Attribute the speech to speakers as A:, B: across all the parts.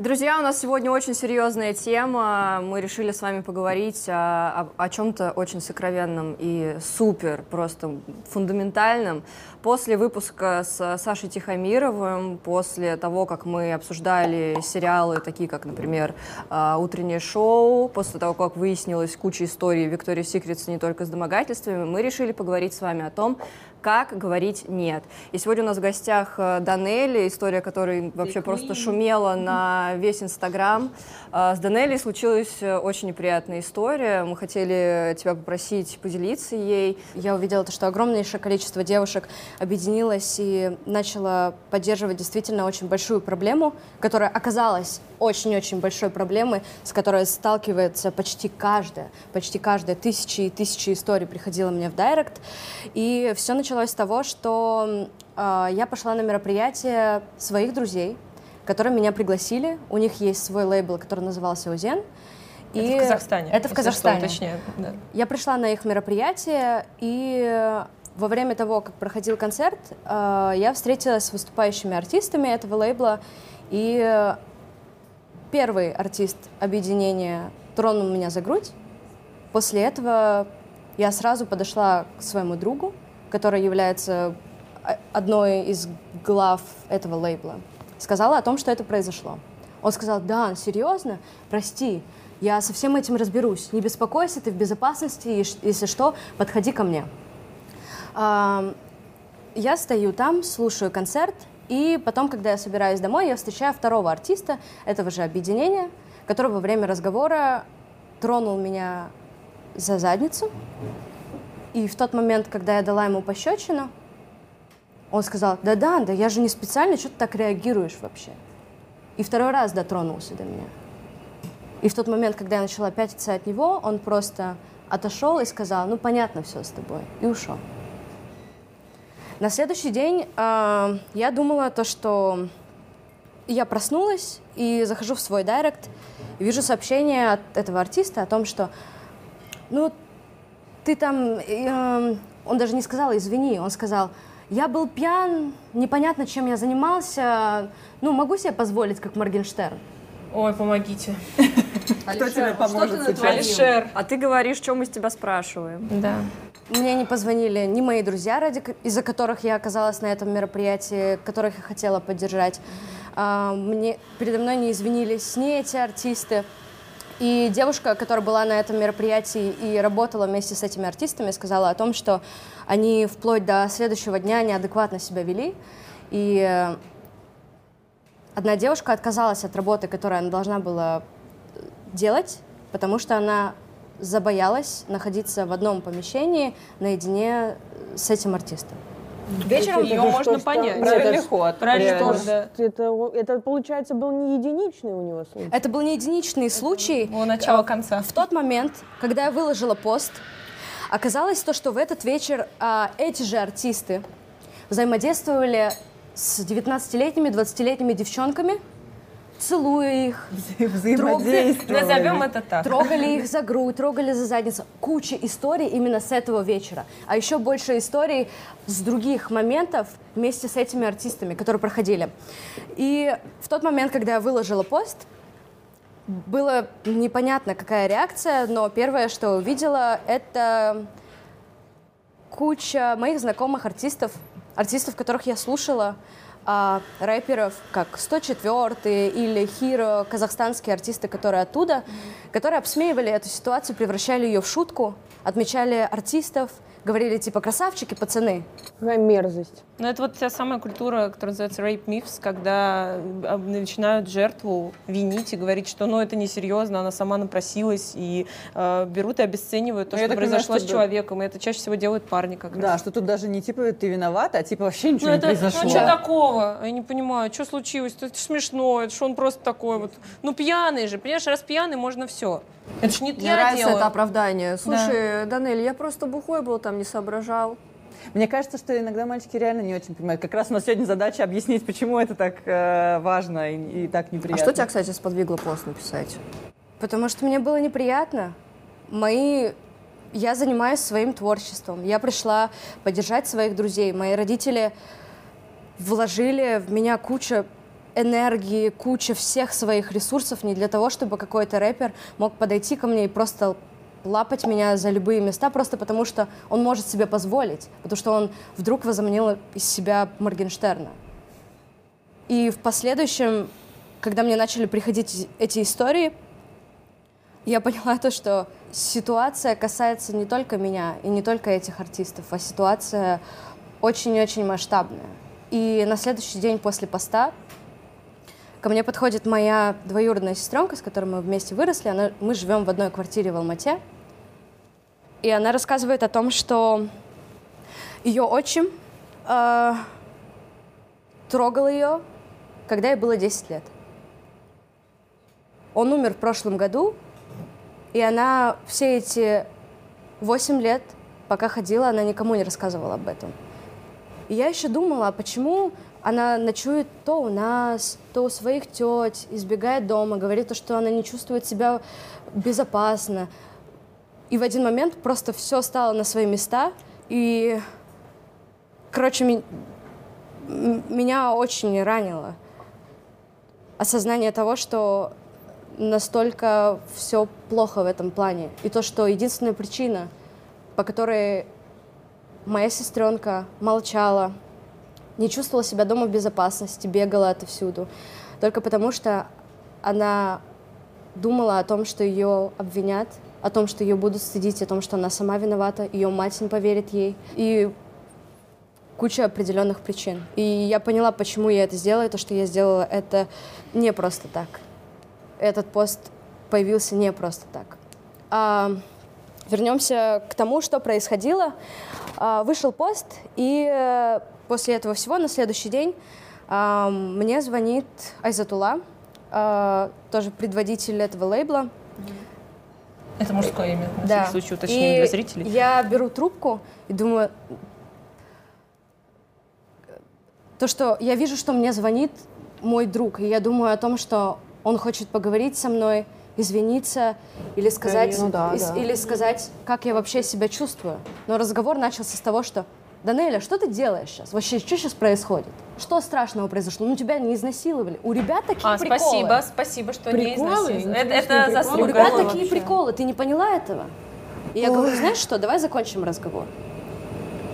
A: Друзья, у нас сегодня очень серьезная тема. Мы решили с вами поговорить о, о, о чем-то очень сокровенном и супер, просто фундаментальном. После выпуска с Сашей Тихомировым, после того, как мы обсуждали сериалы, такие как, например, а, «Утреннее шоу», после того, как выяснилась куча историй Виктории Секретс не только с домогательствами, мы решили поговорить с вами о том, как говорить «нет». И сегодня у нас в гостях э, Данелли, история которой вообще просто шумела на весь Инстаграм. Э, с Данелли случилась э, очень неприятная история. Мы хотели тебя попросить поделиться ей.
B: Я увидела то, что огромнейшее количество девушек объединилось и начало поддерживать действительно очень большую проблему, которая оказалась очень-очень большой проблемой, с которой сталкивается почти каждая, почти каждая тысячи и тысячи историй приходила мне в директ. И все началось с того, что э, я пошла на мероприятие своих друзей, которые меня пригласили. У них есть свой лейбл, который назывался «Узен».
C: Это и в Казахстане.
B: Это в Казахстане.
C: Что, да.
B: Я пришла на их мероприятие, и во время того, как проходил концерт, э, я встретилась с выступающими артистами этого лейбла, и первый артист объединения тронул меня за грудь. После этого я сразу подошла к своему другу, который является одной из глав этого лейбла. Сказала о том, что это произошло. Он сказал, да, серьезно? Прости, я со всем этим разберусь. Не беспокойся, ты в безопасности, если что, подходи ко мне. Я стою там, слушаю концерт, и потом, когда я собираюсь домой, я встречаю второго артиста этого же объединения, который во время разговора тронул меня за задницу. И в тот момент, когда я дала ему пощечину, он сказал, да-да, да я же не специально, что ты так реагируешь вообще? И второй раз дотронулся до меня. И в тот момент, когда я начала пятиться от него, он просто отошел и сказал, ну понятно все с тобой, и ушел. На следующий день э, я думала то, что я проснулась и захожу в свой директ, и вижу сообщение от этого артиста о том, что, ну, ты там, э, он даже не сказал извини, он сказал, я был пьян, непонятно, чем я занимался, ну, могу себе позволить, как Моргенштерн.
C: Ой, помогите.
A: Кто тебе поможет сейчас? А ты говоришь, что мы с тебя спрашиваем.
C: Да.
B: Мне не позвонили ни мои друзья, ради, из-за которых я оказалась на этом мероприятии, которых я хотела поддержать. А, мне, передо мной не извинились ни эти артисты. И девушка, которая была на этом мероприятии и работала вместе с этими артистами, сказала о том, что они вплоть до следующего дня неадекватно себя вели. И одна девушка отказалась от работы, которую она должна была делать, потому что она забоялась находиться в одном помещении наедине с этим артистом.
C: Вечером ее можно что, понять.
D: Что, правильный ход.
C: Правильный
D: да. это, это, получается, был не единичный у него случай.
B: Это был не единичный случай.
C: У начала конца.
B: В тот момент, когда я выложила пост, оказалось то, что в этот вечер а, эти же артисты взаимодействовали с 19-летними, 20-летними девчонками, целуя их,
D: взаимодействовали.
C: Назовем это так.
B: Трогали их за грудь, трогали за задницу. Куча историй именно с этого вечера. А еще больше историй с других моментов вместе с этими артистами, которые проходили. И в тот момент, когда я выложила пост, было непонятно, какая реакция, но первое, что увидела, это куча моих знакомых артистов, артистов, которых я слушала, а, рэперов, как 104 или Хиро, казахстанские артисты, которые оттуда, mm-hmm. которые обсмеивали эту ситуацию, превращали ее в шутку, отмечали артистов, говорили типа красавчики, пацаны.
D: Какая мерзость.
C: Ну, это вот та самая культура, которая называется rape myths, когда а, начинают жертву винить и говорить, что ну это несерьезно, она сама напросилась, и э, берут и обесценивают то, Но что произошло понимаю, с человеком. И это чаще всего делают парни как
E: да,
C: раз.
E: что тут даже не типа ты виновата, а типа вообще ничего ну,
C: не
E: это, произошло.
C: Ну, что такого? Я не понимаю, что случилось? Это смешно, это что он просто такой вот. Ну, пьяный же, понимаешь, раз пьяный, можно все. Это ж не
A: Мне я нравится делаю. это оправдание. Слушай, да. Данель, я просто бухой был, там не соображал.
E: Мне кажется, что иногда мальчики реально не очень понимают. Как раз у нас сегодня задача объяснить, почему это так э, важно и, и так неприятно.
A: А что тебя, кстати, сподвигло пост написать?
B: Потому что мне было неприятно. Мои я занимаюсь своим творчеством. Я пришла поддержать своих друзей. Мои родители вложили в меня кучу энергии, куча всех своих ресурсов не для того, чтобы какой-то рэпер мог подойти ко мне и просто лапать меня за любые места, просто потому что он может себе позволить, потому что он вдруг возомнил из себя Моргенштерна. И в последующем, когда мне начали приходить эти истории, я поняла то, что ситуация касается не только меня и не только этих артистов, а ситуация очень-очень масштабная. И на следующий день после поста ко мне подходит моя двоюродная сестренка, с которой мы вместе выросли. Она, мы живем в одной квартире в Алмате. И она рассказывает о том, что ее отчим э, трогал ее, когда ей было 10 лет. Он умер в прошлом году, и она все эти 8 лет, пока ходила, она никому не рассказывала об этом. И я еще думала, а почему она ночует то у нас, то у своих теть, избегает дома, говорит то, что она не чувствует себя безопасно. И в один момент просто все стало на свои места, и, короче, ми- меня очень ранило осознание того, что настолько все плохо в этом плане. И то, что единственная причина, по которой моя сестренка молчала, не чувствовала себя дома в безопасности, бегала отовсюду, только потому что она думала о том, что ее обвинят, о том, что ее будут стыдить, о том, что она сама виновата, ее мать не поверит ей. И куча определенных причин. И я поняла, почему я это сделала, и то, что я сделала это не просто так. Этот пост появился не просто так. А, вернемся к тому, что происходило. А, вышел пост, и э, после этого всего на следующий день а, мне звонит Айзатула, а, тоже предводитель этого лейбла.
C: Это мужское имя, на
B: Да.
C: всякий случай уточним
B: И
C: для зрителей.
B: Я беру трубку и думаю, то, что я вижу, что мне звонит мой друг, и я думаю о том, что он хочет поговорить со мной, извиниться или сказать,
D: Ну да,
B: ис-
D: да.
B: или сказать, как я вообще себя чувствую. Но разговор начался с того, что Данеля, что ты делаешь сейчас? Вообще, что сейчас происходит? Что страшного произошло? Ну, тебя не изнасиловали. У ребят такие
C: А,
B: приколы.
C: спасибо, спасибо, что не
D: Приколы?
C: изнасиловали. Это, это
D: приколы.
B: У
C: заслуга.
B: ребят
D: Приколы
B: такие
D: вообще.
B: приколы. Ты не поняла этого? И я говорю, знаешь что, давай закончим разговор.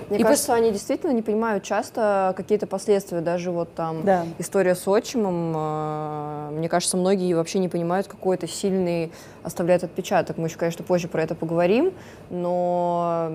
A: Мне
B: И
A: кажется, они действительно не понимают часто какие-то последствия. Даже вот там
E: Да.
A: история с отчимом, э, мне кажется, многие вообще не понимают, какой это сильный оставляет отпечаток. Мы еще, конечно, позже про это поговорим, но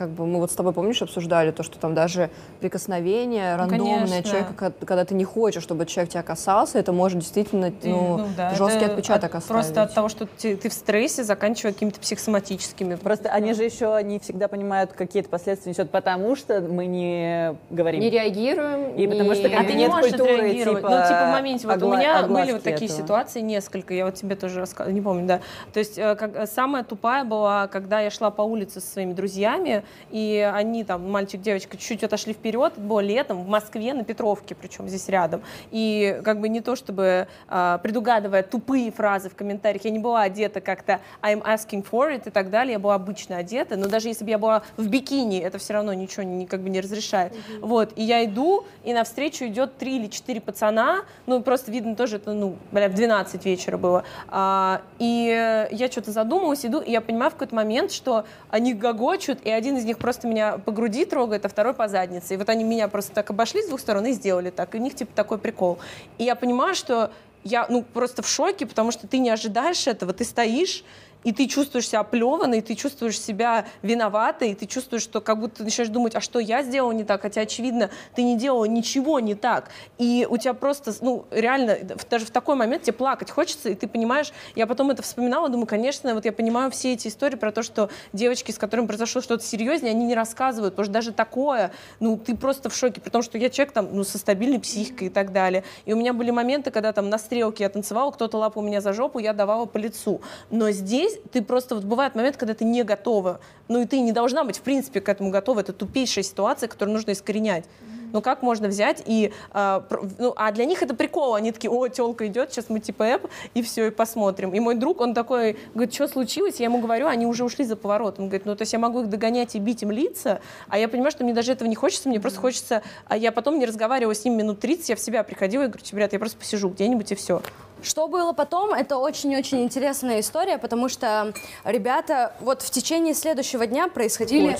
A: как бы мы вот с тобой, помнишь, обсуждали то, что там даже прикосновение рандомное
C: конечно.
A: человека, ко- когда ты не хочешь, чтобы человек тебя касался, это может действительно
C: Ты-
A: ну,
C: да,
A: жесткий
C: это
A: отпечаток
C: от-
A: оставить.
C: Просто от того, что ты, ты в стрессе, заканчивая какими-то психосоматическими.
E: Просто они же еще не всегда понимают, какие-то последствия несет, потому что мы не говорим.
A: Не реагируем.
E: И потому что
A: не-
E: как
C: А ты
E: нет
C: не можешь
E: культуры,
C: отреагировать.
E: типа,
C: ну, типа, в моменте, вот у меня были вот такие
E: этого.
C: ситуации несколько, я вот тебе тоже рассказывала, не помню, да. То есть, э, как, э, самая тупая была, когда я шла по улице со своими друзьями, и они там, мальчик, девочка, чуть-чуть отошли вперед, было летом в Москве, на Петровке, причем здесь рядом. И как бы не то, чтобы а, предугадывая тупые фразы в комментариях, я не была одета как-то I'm asking for it и так далее, я была обычно одета, но даже если бы я была в бикини, это все равно ничего не, как бы не разрешает. Вот, и я иду, и навстречу идет три или четыре пацана, ну, просто видно тоже, это, ну, бля, в 12 вечера было. А, и э, я что-то задумалась, иду, и я понимаю в какой-то момент, что они гогочут, и один из них просто меня по груди трогает, а второй по заднице. И вот они меня просто так обошли с двух сторон и сделали так. И у них типа такой прикол. И я понимаю, что я ну просто в шоке, потому что ты не ожидаешь этого, ты стоишь, и ты чувствуешь себя оплеванной, ты чувствуешь себя виноватой, ты чувствуешь, что как будто ты начинаешь думать, а что я сделала не так, хотя, очевидно, ты не делала ничего не так. И у тебя просто, ну, реально, даже в такой момент тебе плакать хочется, и ты понимаешь, я потом это вспоминала, думаю, конечно, вот я понимаю все эти истории про то, что девочки, с которыми произошло что-то серьезнее, они не рассказывают, потому что даже такое, ну, ты просто в шоке, при том, что я человек там, ну, со стабильной психикой и так далее. И у меня были моменты, когда там на стрелке я танцевала, кто-то лапал меня за жопу, я давала по лицу. Но здесь ты просто, вот бывает момент, когда ты не готова, ну, и ты не должна быть, в принципе, к этому готова. Это тупейшая ситуация, которую нужно искоренять. Ну как можно взять и... А, ну, а для них это прикол. Они такие, о, телка идет, сейчас мы типа эп, и все, и посмотрим. И мой друг, он такой, говорит, что случилось? Я ему говорю, они уже ушли за поворот. Он говорит, ну то есть я могу их догонять и бить им лица, а я понимаю, что мне даже этого не хочется, мне просто хочется... А я потом не разговариваю с ним минут 30, я в себя приходила и говорю, ребят, я просто посижу где-нибудь и все.
B: Что было потом, это очень-очень интересная история, потому что ребята вот в течение следующего дня происходили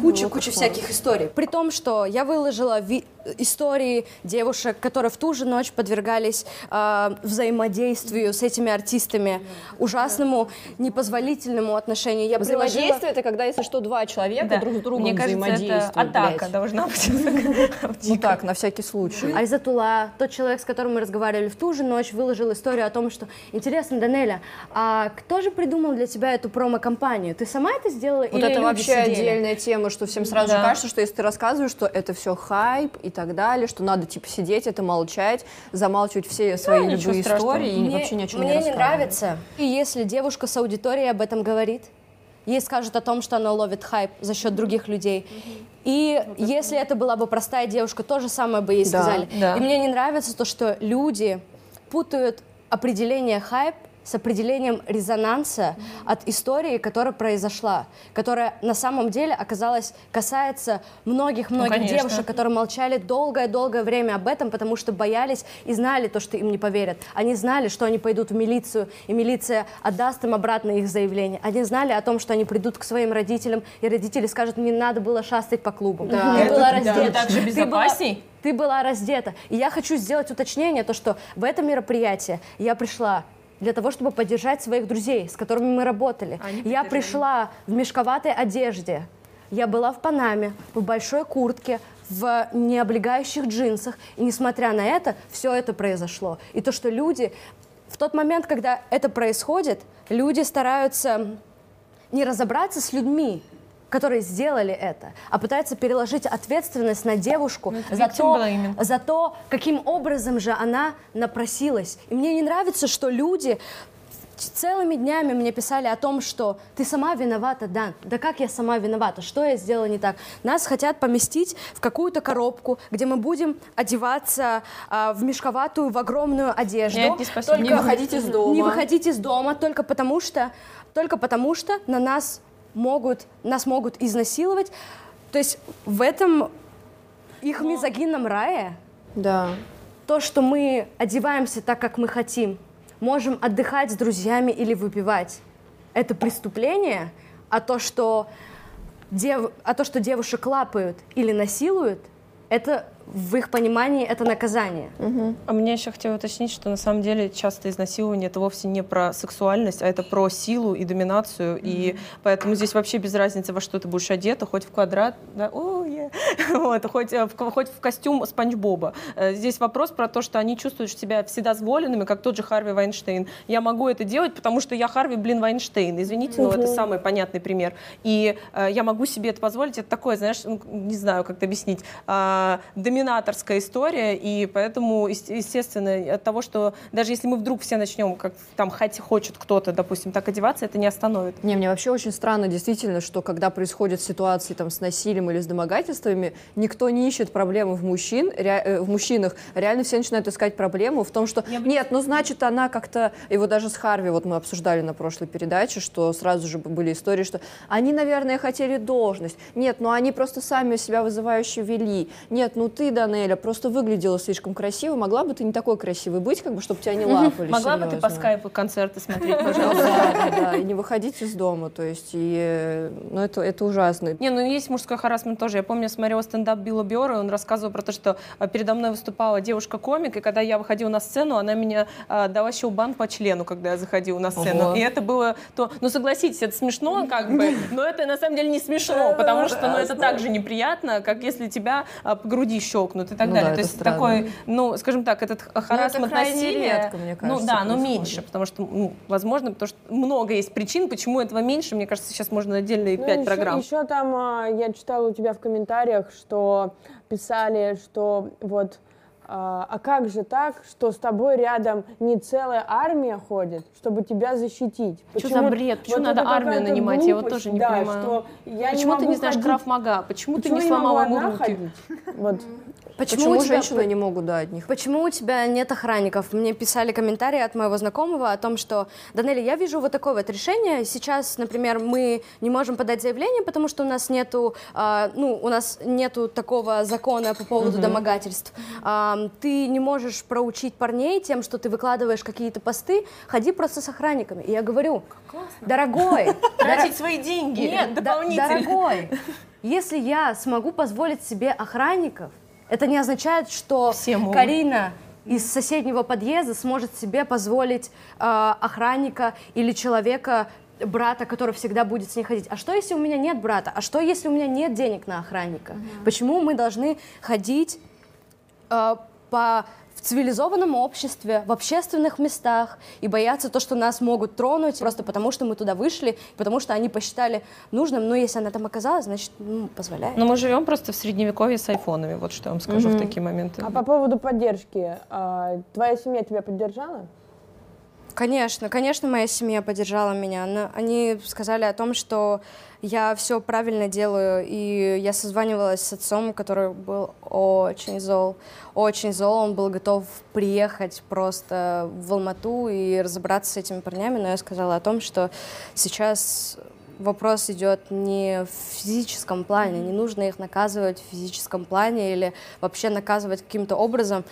B: куча-куча всяких историй. При том, что я выложила ви- истории девушек, которые в ту же ночь подвергались э, взаимодействию с этими артистами, ужасному, непозволительному отношению.
A: Я Взаимодействие приложила... это когда, если что, два человека да. друг с другом
C: Мне кажется, это атака блядь. должна быть.
A: Ну так, на всякий случай.
B: Айзатула, тот человек, с которым мы разговаривали в ту же ночь, выложил историю о том, что интересно, Данеля, а кто же придумал для тебя эту промо-компанию? Ты сама это сделала
A: вот
B: или
A: это вообще отдельная тема, что всем сразу да. же кажется, что если ты рассказываешь, что это все хайп и так далее, что надо типа сидеть, это молчать, замалчивать все свои ну, любые истории и
B: мне,
A: вообще ни о чем
B: мне
A: не
B: не нравится. И если девушка с аудиторией об этом говорит, ей скажут о том, что она ловит хайп за счет других людей. И вот если это была бы простая девушка, то же самое бы ей сказали. Да. И мне не нравится то, что люди путают определение хайп с определением резонанса от истории, которая произошла, которая на самом деле оказалась касается многих-многих ну, девушек, которые молчали долгое-долгое время об этом, потому что боялись и знали то, что им не поверят. Они знали, что они пойдут в милицию, и милиция отдаст им обратно их заявление. Они знали о том, что они придут к своим родителям, и родители скажут, не надо было шастать по клубу.
C: Да. Ты была раздета. Так же безопасней?
B: Ты была раздета. И я хочу сделать уточнение, то, что в это мероприятие я пришла для того, чтобы поддержать своих друзей, с которыми мы работали. Они я пришла в мешковатой одежде. Я была в Панаме, в большой куртке, в необлегающих джинсах. И несмотря на это, все это произошло. И то, что люди... В тот момент, когда это происходит, люди стараются не разобраться с людьми, которые сделали это, а пытаются переложить ответственность на девушку ну, за, то, за то, каким образом же она напросилась. И мне не нравится, что люди целыми днями мне писали о том, что ты сама виновата, да. Да как я сама виновата? Что я сделала не так? Нас хотят поместить в какую-то коробку, где мы будем одеваться а, в мешковатую, в огромную одежду.
C: Нет, не спасибо.
A: Только не выходить из дома.
B: Не выходить из дома только потому что, только потому что на нас могут, нас могут изнасиловать. То есть в этом их Но... мизогинном рае
A: да.
B: то, что мы одеваемся так, как мы хотим, можем отдыхать с друзьями или выпивать, это преступление, а то, что, дев... а то, что девушек лапают или насилуют, это в их понимании это наказание.
C: Угу. А мне еще хотела уточнить, что на самом деле часто изнасилование это вовсе не про сексуальность, а это про силу и доминацию. Угу. И поэтому здесь вообще без разницы, во что ты будешь одета, хоть в квадрат, да, о, yeah. вот, хоть, э, в, хоть в костюм Спанч Боба. Э, здесь вопрос про то, что они чувствуют себя вседозволенными, как тот же Харви Вайнштейн. Я могу это делать, потому что я Харви, блин, Вайнштейн. Извините, угу. но это самый понятный пример. И э, я могу себе это позволить. Это такое, знаешь, ну, не знаю, как это объяснить. Э, доминаторская история, и поэтому, естественно, от того, что даже если мы вдруг все начнем, как там хоть, хочет кто-то, допустим, так одеваться, это не остановит.
A: Не, мне вообще очень странно, действительно, что когда происходят ситуации там с насилием или с домогательствами, никто не ищет проблемы в, мужчин, ре, э, в мужчинах. Реально все начинают искать проблему в том, что Я нет, ну значит она как-то, и вот даже с Харви, вот мы обсуждали на прошлой передаче, что сразу же были истории, что они, наверное, хотели должность. Нет, ну они просто сами себя вызывающе вели. Нет, ну ты ты, Данеля, просто выглядела слишком красиво. Могла бы ты не такой красивой быть, как бы, чтобы тебя не лапали.
C: Могла бы ты по скайпу концерты смотреть, пожалуйста. Да,
A: да, да. И не выходить из дома. То есть, и, ну, это, это ужасно.
C: Не, ну есть мужской харасмент тоже. Я помню, смотрела стендап Билла Биора, он рассказывал про то, что а, передо мной выступала девушка-комик, и когда я выходила на сцену, она меня а, дала щелбан по члену, когда я заходила на сцену. Ого. И это было то... Ну, согласитесь, это смешно, как бы, но это на самом деле не смешно, потому что, ну, это так же неприятно, как если тебя а, по груди щелкнут и так ну, далее. Да, То есть странно. такой, ну, скажем так, этот харасмент ну, насилия, редко, мне кажется, ну да, но меньше, потому что, ну, возможно, потому что много есть причин, почему этого меньше. Мне кажется, сейчас можно отдельно ну, пять еще, программ.
D: Еще там а, я читала у тебя в комментариях, что писали, что вот а, а как же так, что с тобой рядом не целая армия ходит, чтобы тебя защитить?
C: Что за бред? Почему
D: вот
C: надо армию нанимать? Я вот
D: глупость,
C: тоже не
D: да,
C: понимаю.
D: Что я
C: Почему
D: не
C: ты не знаешь
D: ходить-
C: граф Мага? Почему, ты
D: Почему
C: не сломала ему руки?
D: ходить? Вот.
B: Почему,
A: Почему
B: у тебя-
A: женщины не могут, да, от них?
B: Почему у тебя нет охранников? Мне писали комментарии от моего знакомого о том, что, Данели, я вижу вот такое вот решение. Сейчас, например, мы не можем подать заявление, потому что у нас нету, а, ну, у нас нету такого закона по поводу домогательств. А, ты не можешь проучить парней тем, что ты выкладываешь какие-то посты, ходи просто с охранниками. И я говорю, дорогой,
C: Тратить свои деньги
B: нет,
C: дополнительно.
B: дорогой, если я смогу позволить себе охранников, это не означает, что. Карина из соседнего подъезда сможет себе позволить э, охранника или человека, брата, который всегда будет с ней ходить. А что, если у меня нет брата? А что, если у меня нет денег на охранника? Почему мы должны ходить э, по в цивилизованном обществе, в общественных местах и бояться то, что нас могут тронуть просто потому, что мы туда вышли, потому что они посчитали нужным. Ну, если она там оказалась, значит, ну, позволяет.
C: Но мы живем просто в средневековье с айфонами, вот что я вам скажу в такие моменты.
D: А по поводу поддержки, а, твоя семья тебя поддержала?
B: Конечно, конечно, моя семья поддержала меня. Они сказали о том, что я все правильно делаю, и я созванивалась с отцом, который был очень зол, очень зол. Он был готов приехать просто в Алмату и разобраться с этими парнями, но я сказала о том, что сейчас вопрос идет не в физическом плане, не нужно их наказывать в физическом плане или вообще наказывать каким-то образом.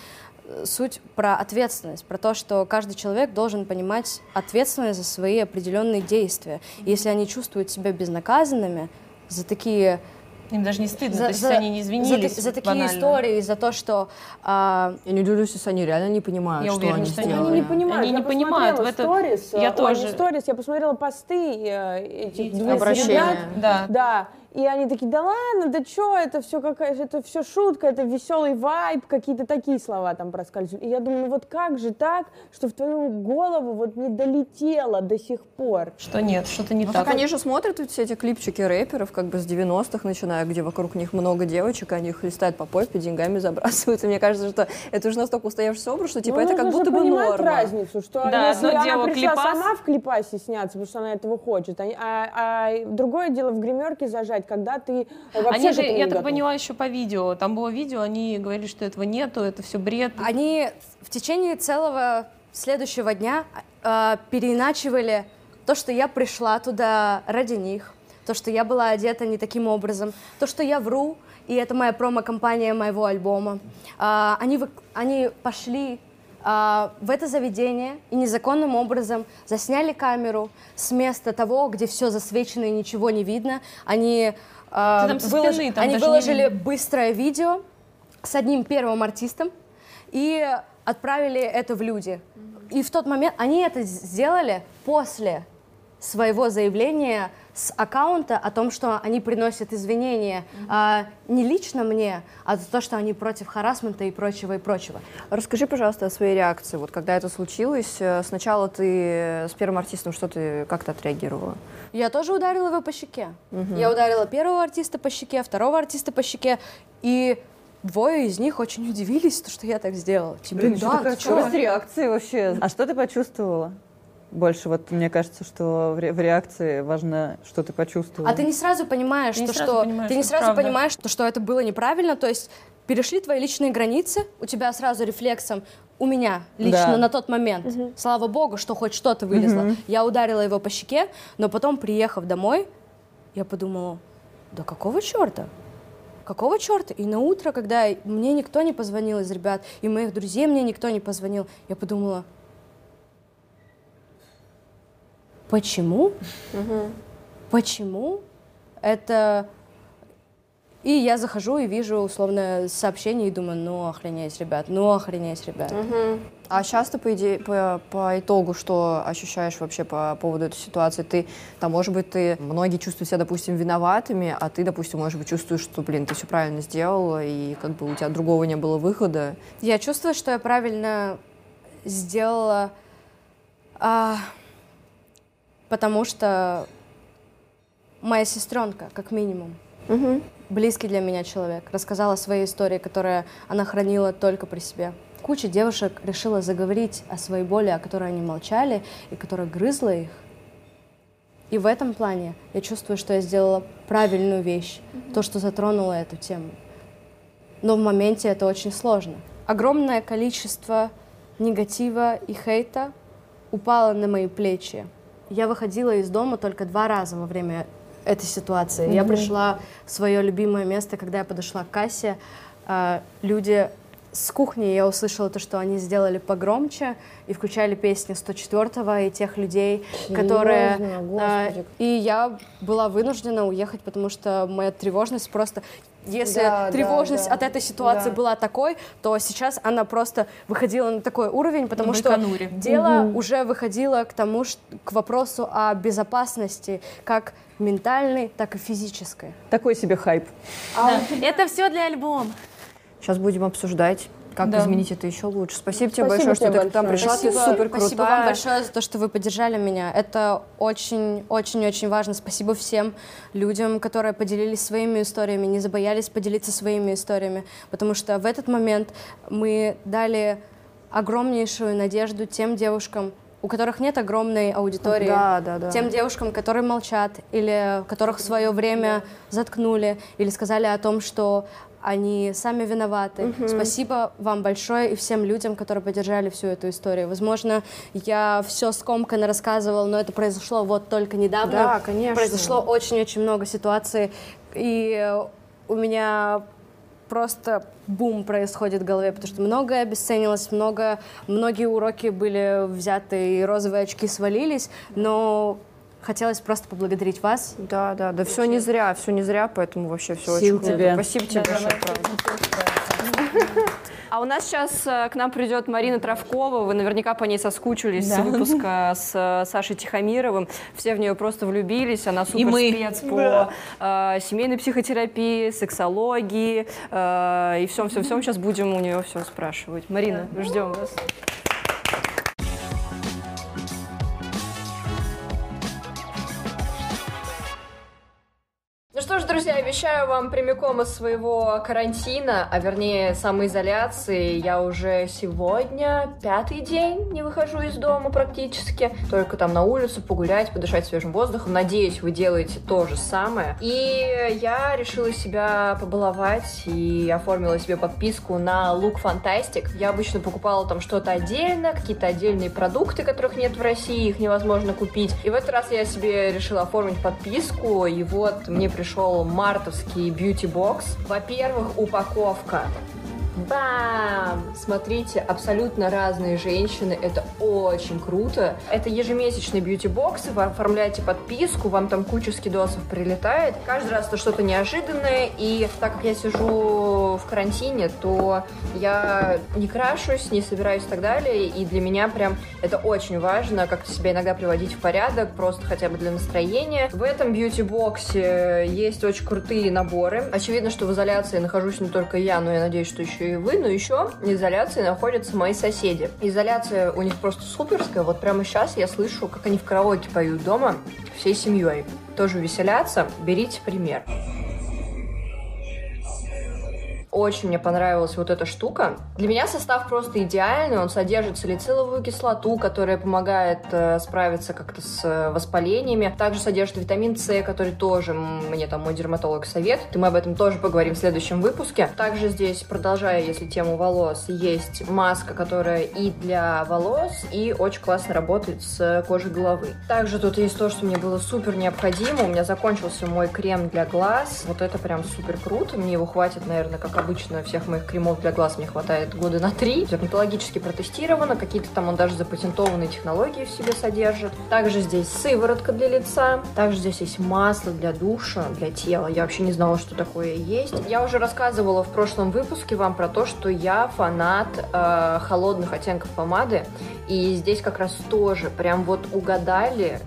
B: Э, Суть про ответственность, про то, что каждый человек должен понимать ответственность за свои определенные действия. И если они чувствуют себя безнаказанными за такие
C: Им даже не стыдно,
B: за,
C: то есть
B: за-
C: они не
B: за
C: извинились
B: та- за такие
C: банально.
B: истории, за то, что а,
A: Я не удивлюсь, если они реально не понимают,
C: Я
A: что
C: уверена,
A: они
C: что
A: сделали.
D: Они не понимают.
C: Они
D: я
C: не понимают, в это-
D: сторис,
C: я
D: ой,
C: тоже.
D: сторис, я посмотрела посты э, этих
C: Эти
D: двух ребят.
C: Да.
D: Да, и они такие, да ладно, да что, это все какая это все шутка, это веселый вайб, какие-то такие слова там проскальзывают. И я думаю, ну вот как же так, что в твою голову вот не долетело до сих пор?
C: Что нет, что-то не
A: Ну,
C: так.
A: так они же смотрят ведь все эти клипчики рэперов, как бы с 90-х начиная, где вокруг них много девочек, они их листают по попе, деньгами забрасывают. И мне кажется, что это уже настолько устоявшийся образ, что типа
D: Ну,
A: это как будто бы норма.
D: разницу, что
C: Да,
D: если она
C: дело
D: пришла
C: клипас.
D: сама в клипасе сняться, потому что она этого хочет, а, а- а другое дело в гримерке зажать, когда ты вообще
C: Они же, я так
D: готов.
C: поняла, еще по видео. Там было видео, они говорили, что этого нету, это все бред.
B: Они в течение целого следующего дня э, переиначивали то, что я пришла туда ради них, то, что я была одета не таким образом, то, что я вру, и это моя промо-компания моего альбома. А, они, вы- они пошли в это заведение и незаконным образом засняли камеру с места того, где все засвечено и ничего не видно. Они, а,
C: там со
B: вылож-
C: спины,
B: они
C: не
B: выложили
C: видно.
B: быстрое видео с одним первым артистом и отправили это в люди. И в тот момент они это сделали после своего заявления с аккаунта о том, что они приносят извинения а, не лично мне, а за то, что они против харасмента и прочего и прочего.
A: Расскажи, пожалуйста, о своей реакции. Вот когда это случилось, э, сначала ты с первым артистом что ты как-то отреагировала?
B: Я тоже ударила его по щеке. Я ударила первого артиста по щеке, второго артиста по щеке, и двое из них очень удивились, то, что я так сделала. Типа, «Да, ты чё?»
E: с реакцией вообще? А что ты почувствовала? Больше вот мне кажется, что в, ре- в реакции важно, что ты почувствовала.
B: А ты не сразу понимаешь,
C: Ты не
B: что,
C: сразу
B: что
C: понимаешь,
B: ты не
C: что
B: сразу
C: правда.
B: понимаешь, что, что это было неправильно, то есть перешли твои личные границы, у тебя сразу рефлексом у меня лично
E: Да.
B: на тот момент, слава богу, что хоть что-то вылезло. Я ударила его по щеке, но потом, приехав домой, я подумала, да какого черта? Какого черта? И на утро, когда мне никто не позвонил из ребят, и моих друзей мне никто не позвонил, я подумала, почему? Почему? Это... И я захожу и вижу условно сообщение и думаю, ну охренеть, ребят, ну охренеть, ребят.
A: А сейчас ты, по, идее, по, по итогу, что ощущаешь вообще по поводу этой ситуации? Ты, там, может быть, ты, многие чувствуют себя, допустим, виноватыми, а ты, допустим, может быть, чувствуешь, что, блин, ты все правильно сделала, и как бы у тебя другого не было выхода.
B: Я чувствую, что я правильно сделала, а, потому что моя сестренка, как минимум, близкий для меня человек, рассказала свои истории, которые она хранила только при себе. Куча девушек решила заговорить о своей боли, о которой они молчали и которая грызла их. И в этом плане я чувствую, что я сделала правильную вещь, mm-hmm. то, что затронула эту тему. Но в моменте это очень сложно. Огромное количество негатива и хейта упало на мои плечи. Я выходила из дома только два раза во время этой ситуации. Mm-hmm. Я пришла в свое любимое место, когда я подошла к кассе. Э, люди с кухни я услышала то, что они сделали погромче и включали песни 104-го и тех людей, которые... Э, и я была вынуждена уехать, потому что моя тревожность просто... Если да, тревожность да, от этой ситуации да. была такой, то сейчас она просто выходила на такой уровень, потому на что дело угу. уже выходило к тому, к вопросу о безопасности, как ментальной, так и физической.
E: Такой себе хайп.
C: А, да. Это все для альбома.
A: Сейчас будем обсуждать как да. изменить это еще лучше. Спасибо, тебе Спасибо большое, что ты к нам пришла. Спасибо, ты супер крутая.
B: Спасибо вам большое за то, что вы поддержали меня. Это очень-очень-очень важно. Спасибо всем людям, которые поделились своими историями, не забоялись поделиться своими историями, потому что в этот момент мы дали огромнейшую надежду тем девушкам, у которых нет огромной аудитории,
A: да, да, да.
B: тем девушкам, которые молчат, или которых в свое время заткнули, или сказали о том, что они сами виноваты. Угу. Спасибо вам большое и всем людям, которые поддержали всю эту историю. Возможно, я все скомканно рассказывала, но это произошло вот только недавно.
A: Да, конечно.
B: Произошло очень-очень много ситуаций, и у меня просто бум происходит в голове, потому что многое обесценилось, много, многие уроки были взяты, и розовые очки свалились, но Хотелось просто поблагодарить вас.
A: Да, да, да, все не зря, все не зря, поэтому вообще все Сил очень тебе. круто. Спасибо тебе большое, А у нас сейчас э, к нам придет Марина Травкова. Вы наверняка по ней соскучились да. с выпуска с э, Сашей Тихомировым. Все в нее просто влюбились. Она супер спец по да. э, семейной психотерапии, сексологии э, и всем-всем-всем. Сейчас будем у нее все спрашивать. Марина, да. ждем вас. Друзья, обещаю вам прямиком из своего карантина, а вернее самоизоляции. Я уже сегодня пятый день не выхожу из дома практически. Только там на улицу погулять, подышать свежим воздухом. Надеюсь, вы делаете то же самое. И я решила себя побаловать и оформила себе подписку на Look Fantastic. Я обычно покупала там что-то отдельно, какие-то отдельные продукты, которых нет в России, их невозможно купить. И в этот раз я себе решила оформить подписку, и вот мне пришел мартовский бьюти-бокс. Во-первых, упаковка Бам! Смотрите, абсолютно разные женщины, это очень круто. Это ежемесячные бьюти-боксы, вы оформляете подписку, вам там куча скидосов прилетает. Каждый раз это что-то неожиданное, и так как я сижу в карантине, то я не крашусь, не собираюсь и так далее, и для меня прям это очень важно, как-то себя иногда приводить в порядок, просто хотя бы для настроения. В этом бьюти-боксе есть очень крутые наборы. Очевидно, что в изоляции нахожусь не только я, но я надеюсь, что еще и вы, но еще в изоляции находятся мои соседи. Изоляция у них просто суперская. Вот прямо сейчас я слышу, как они в караоке поют дома всей семьей. Тоже веселятся. Берите пример. Очень мне понравилась вот эта штука. Для меня состав просто идеальный. Он содержит салициловую кислоту, которая помогает э, справиться как-то с э, воспалениями. Также содержит витамин С, который тоже мне там мой дерматолог советует. И мы об этом тоже поговорим в следующем выпуске. Также здесь, продолжая, если тему волос, есть маска, которая и для волос, и очень классно работает с кожей головы. Также тут есть то, что мне было супер необходимо. У меня закончился мой крем для глаз. Вот это прям супер круто. Мне его хватит, наверное, как обычно всех моих кремов для глаз мне хватает года на три. Дерматологически протестировано, какие-то там он даже запатентованные технологии в себе содержит. Также здесь сыворотка для лица, также здесь есть масло для душа, для тела. Я вообще не знала, что такое есть. Я уже рассказывала в прошлом выпуске вам про то, что я фанат э, холодных оттенков помады. И здесь как раз тоже прям вот угадали.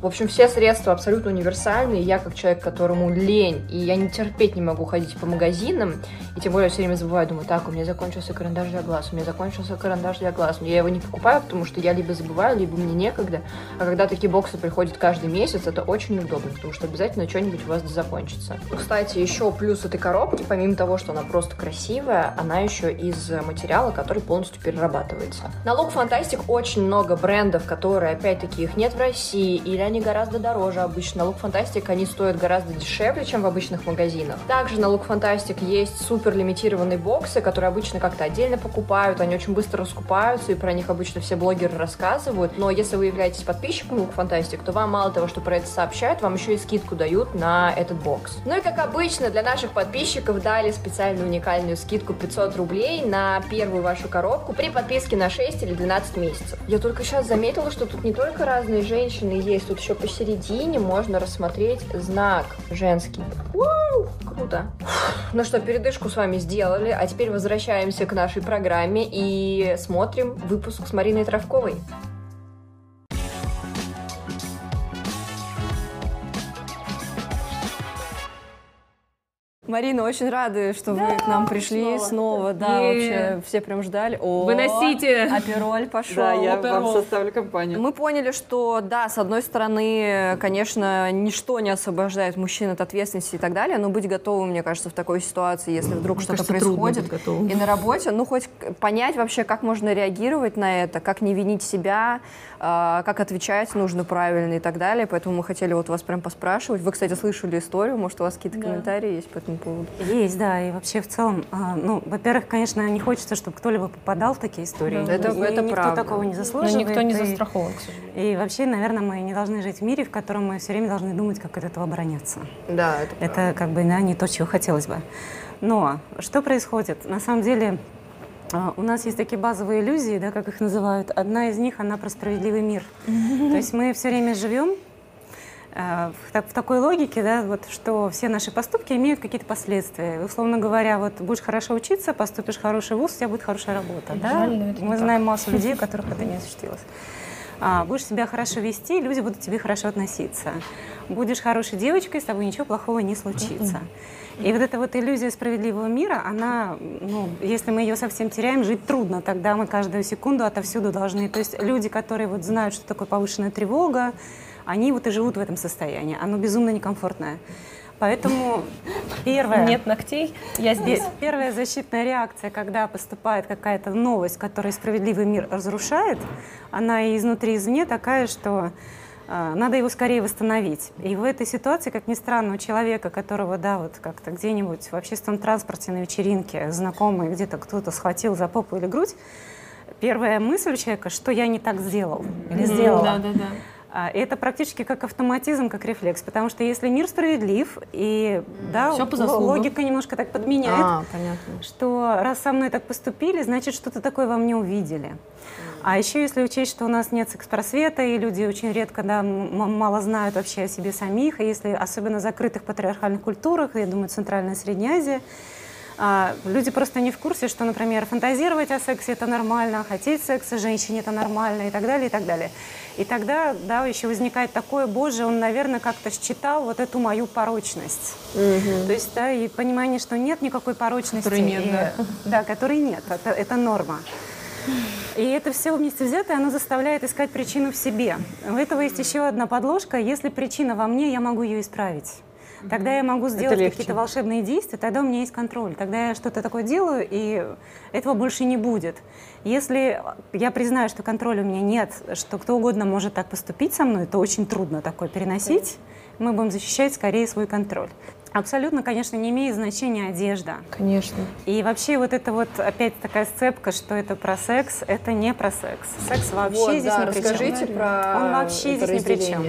A: В общем, все средства абсолютно универсальные. Я как человек, которому лень, и я не терпеть не могу ходить по магазинам, и тем более все время забываю, думаю, так, у меня закончился карандаш для глаз, у меня закончился карандаш для глаз. Я его не покупаю, потому что я либо забываю, либо мне некогда. А когда такие боксы приходят каждый месяц, это очень неудобно, потому что обязательно что-нибудь у вас закончится. Кстати, еще плюс этой коробки, помимо того, что она просто красивая, она еще из материала, который полностью перерабатывается. На Look Fantastic очень много брендов, которые, опять-таки, их нет в России, или они гораздо дороже обычно. На Look они стоят гораздо дешевле, чем в обычных магазинах. Также на Look Fantastic есть супер лимитированные боксы, которые обычно как-то отдельно покупают, они очень быстро раскупаются, и про них обычно все блогеры рассказывают. Но если вы являетесь подписчиком Look Fantastic, то вам мало того, что про это сообщают, вам еще и скидку дают на этот бокс. Ну и как обычно, для наших подписчиков дали специальную уникальную скидку 500 рублей на первую вашу коробку при подписке на 6 или 12 месяцев. Я только сейчас заметила, что тут не только разные женщины есть, тут еще посередине можно рассмотреть знак женский. Уу, круто. Ну что, передышку с вами сделали, а теперь возвращаемся к нашей программе и смотрим выпуск с Мариной Травковой. Марина, очень рады, что да, вы к нам пришли снова. снова. Да, и... вообще все прям ждали.
C: О, Выносите!
A: Апероль пошел.
E: Да, я Апероль. вам составлю компанию.
A: Мы поняли, что да, с одной стороны, конечно, ничто не освобождает мужчин от ответственности и так далее, но быть готовым, мне кажется, в такой ситуации, если вдруг что-то происходит и на работе, ну хоть понять вообще, как можно реагировать на это, как не винить себя, а, как отвечать нужно правильно и так далее. Поэтому мы хотели вот вас прям поспрашивать. Вы, кстати, слышали историю, может, у вас какие-то да. комментарии есть по этому поводу?
F: Есть, да, и вообще в целом, а, ну, во-первых, конечно, не хочется, чтобы кто-либо попадал в такие истории. Да,
A: это,
F: и
A: это
F: никто
A: правда.
F: такого не заслуживает. Но
C: никто не застрахован, к сожалению.
F: И вообще, наверное, мы не должны жить в мире, в котором мы все время должны думать, как от этого обороняться.
A: Да, это
F: Это правда. как бы да, не то, чего хотелось бы. Но что происходит? На самом деле, а, у нас есть такие базовые иллюзии, да, как их называют. Одна из них, она про справедливый мир. То есть мы все время живем Э, в, в такой логике, да, вот, что все наши поступки имеют какие-то последствия. Условно говоря, вот будешь хорошо учиться, поступишь в хороший вуз, у тебя будет хорошая работа. Да? Мы знаем массу людей, у которых это не осуществилось. А, будешь себя хорошо вести, люди будут к тебе хорошо относиться. Будешь хорошей девочкой, с тобой ничего плохого не случится. И вот эта вот иллюзия справедливого мира, она, ну, если мы ее совсем теряем, жить трудно. Тогда мы каждую секунду отовсюду должны. То есть люди, которые вот знают, что такое повышенная тревога, они вот и живут в этом состоянии. Оно безумно некомфортное. Поэтому первое...
C: Нет ногтей, я здесь.
F: Первая защитная реакция, когда поступает какая-то новость, которая справедливый мир разрушает, она и изнутри, и извне такая, что э, надо его скорее восстановить. И в этой ситуации, как ни странно, у человека, которого, да, вот как-то где-нибудь в общественном транспорте на вечеринке знакомый где-то кто-то схватил за попу или грудь, первая мысль у человека, что я не так сделал или сделала.
C: Да, да, да.
F: А, это практически как автоматизм, как рефлекс, потому что если мир справедлив, и да,
C: Все по
F: логика немножко так подменяет,
A: а, понятно.
F: что раз со мной так поступили, значит, что-то такое во мне увидели. А еще если учесть, что у нас нет секс-просвета, и люди очень редко, да, мало знают вообще о себе самих, и если особенно в закрытых патриархальных культурах, я думаю, Центральная Средняя Азия, люди просто не в курсе, что, например, фантазировать о сексе это нормально, хотеть секса женщине это нормально и так далее, и так далее. И тогда, да, еще возникает такое, боже, он, наверное, как-то считал вот эту мою порочность. Угу. То есть, да, и понимание, что нет никакой порочности.
C: Которой нет,
F: и,
C: да.
F: Да, которой нет, это, это норма. И это все вместе взятое, оно заставляет искать причину в себе. У этого есть еще одна подложка. Если причина во мне, я могу ее исправить. Тогда я могу сделать какие-то волшебные действия, тогда у меня есть контроль. Тогда я что-то такое делаю, и этого больше не будет. Если я признаю, что контроля у меня нет, что кто угодно может так поступить со мной, то очень трудно такое переносить. Мы будем защищать скорее свой контроль. Абсолютно, конечно, не имеет значения одежда.
C: Конечно.
F: И вообще вот это вот опять такая сцепка, что это про секс, это не про секс. Секс вообще
A: вот,
F: здесь
A: да,
F: ни при чем.
A: Расскажите про
F: Он вообще здесь ни при чем.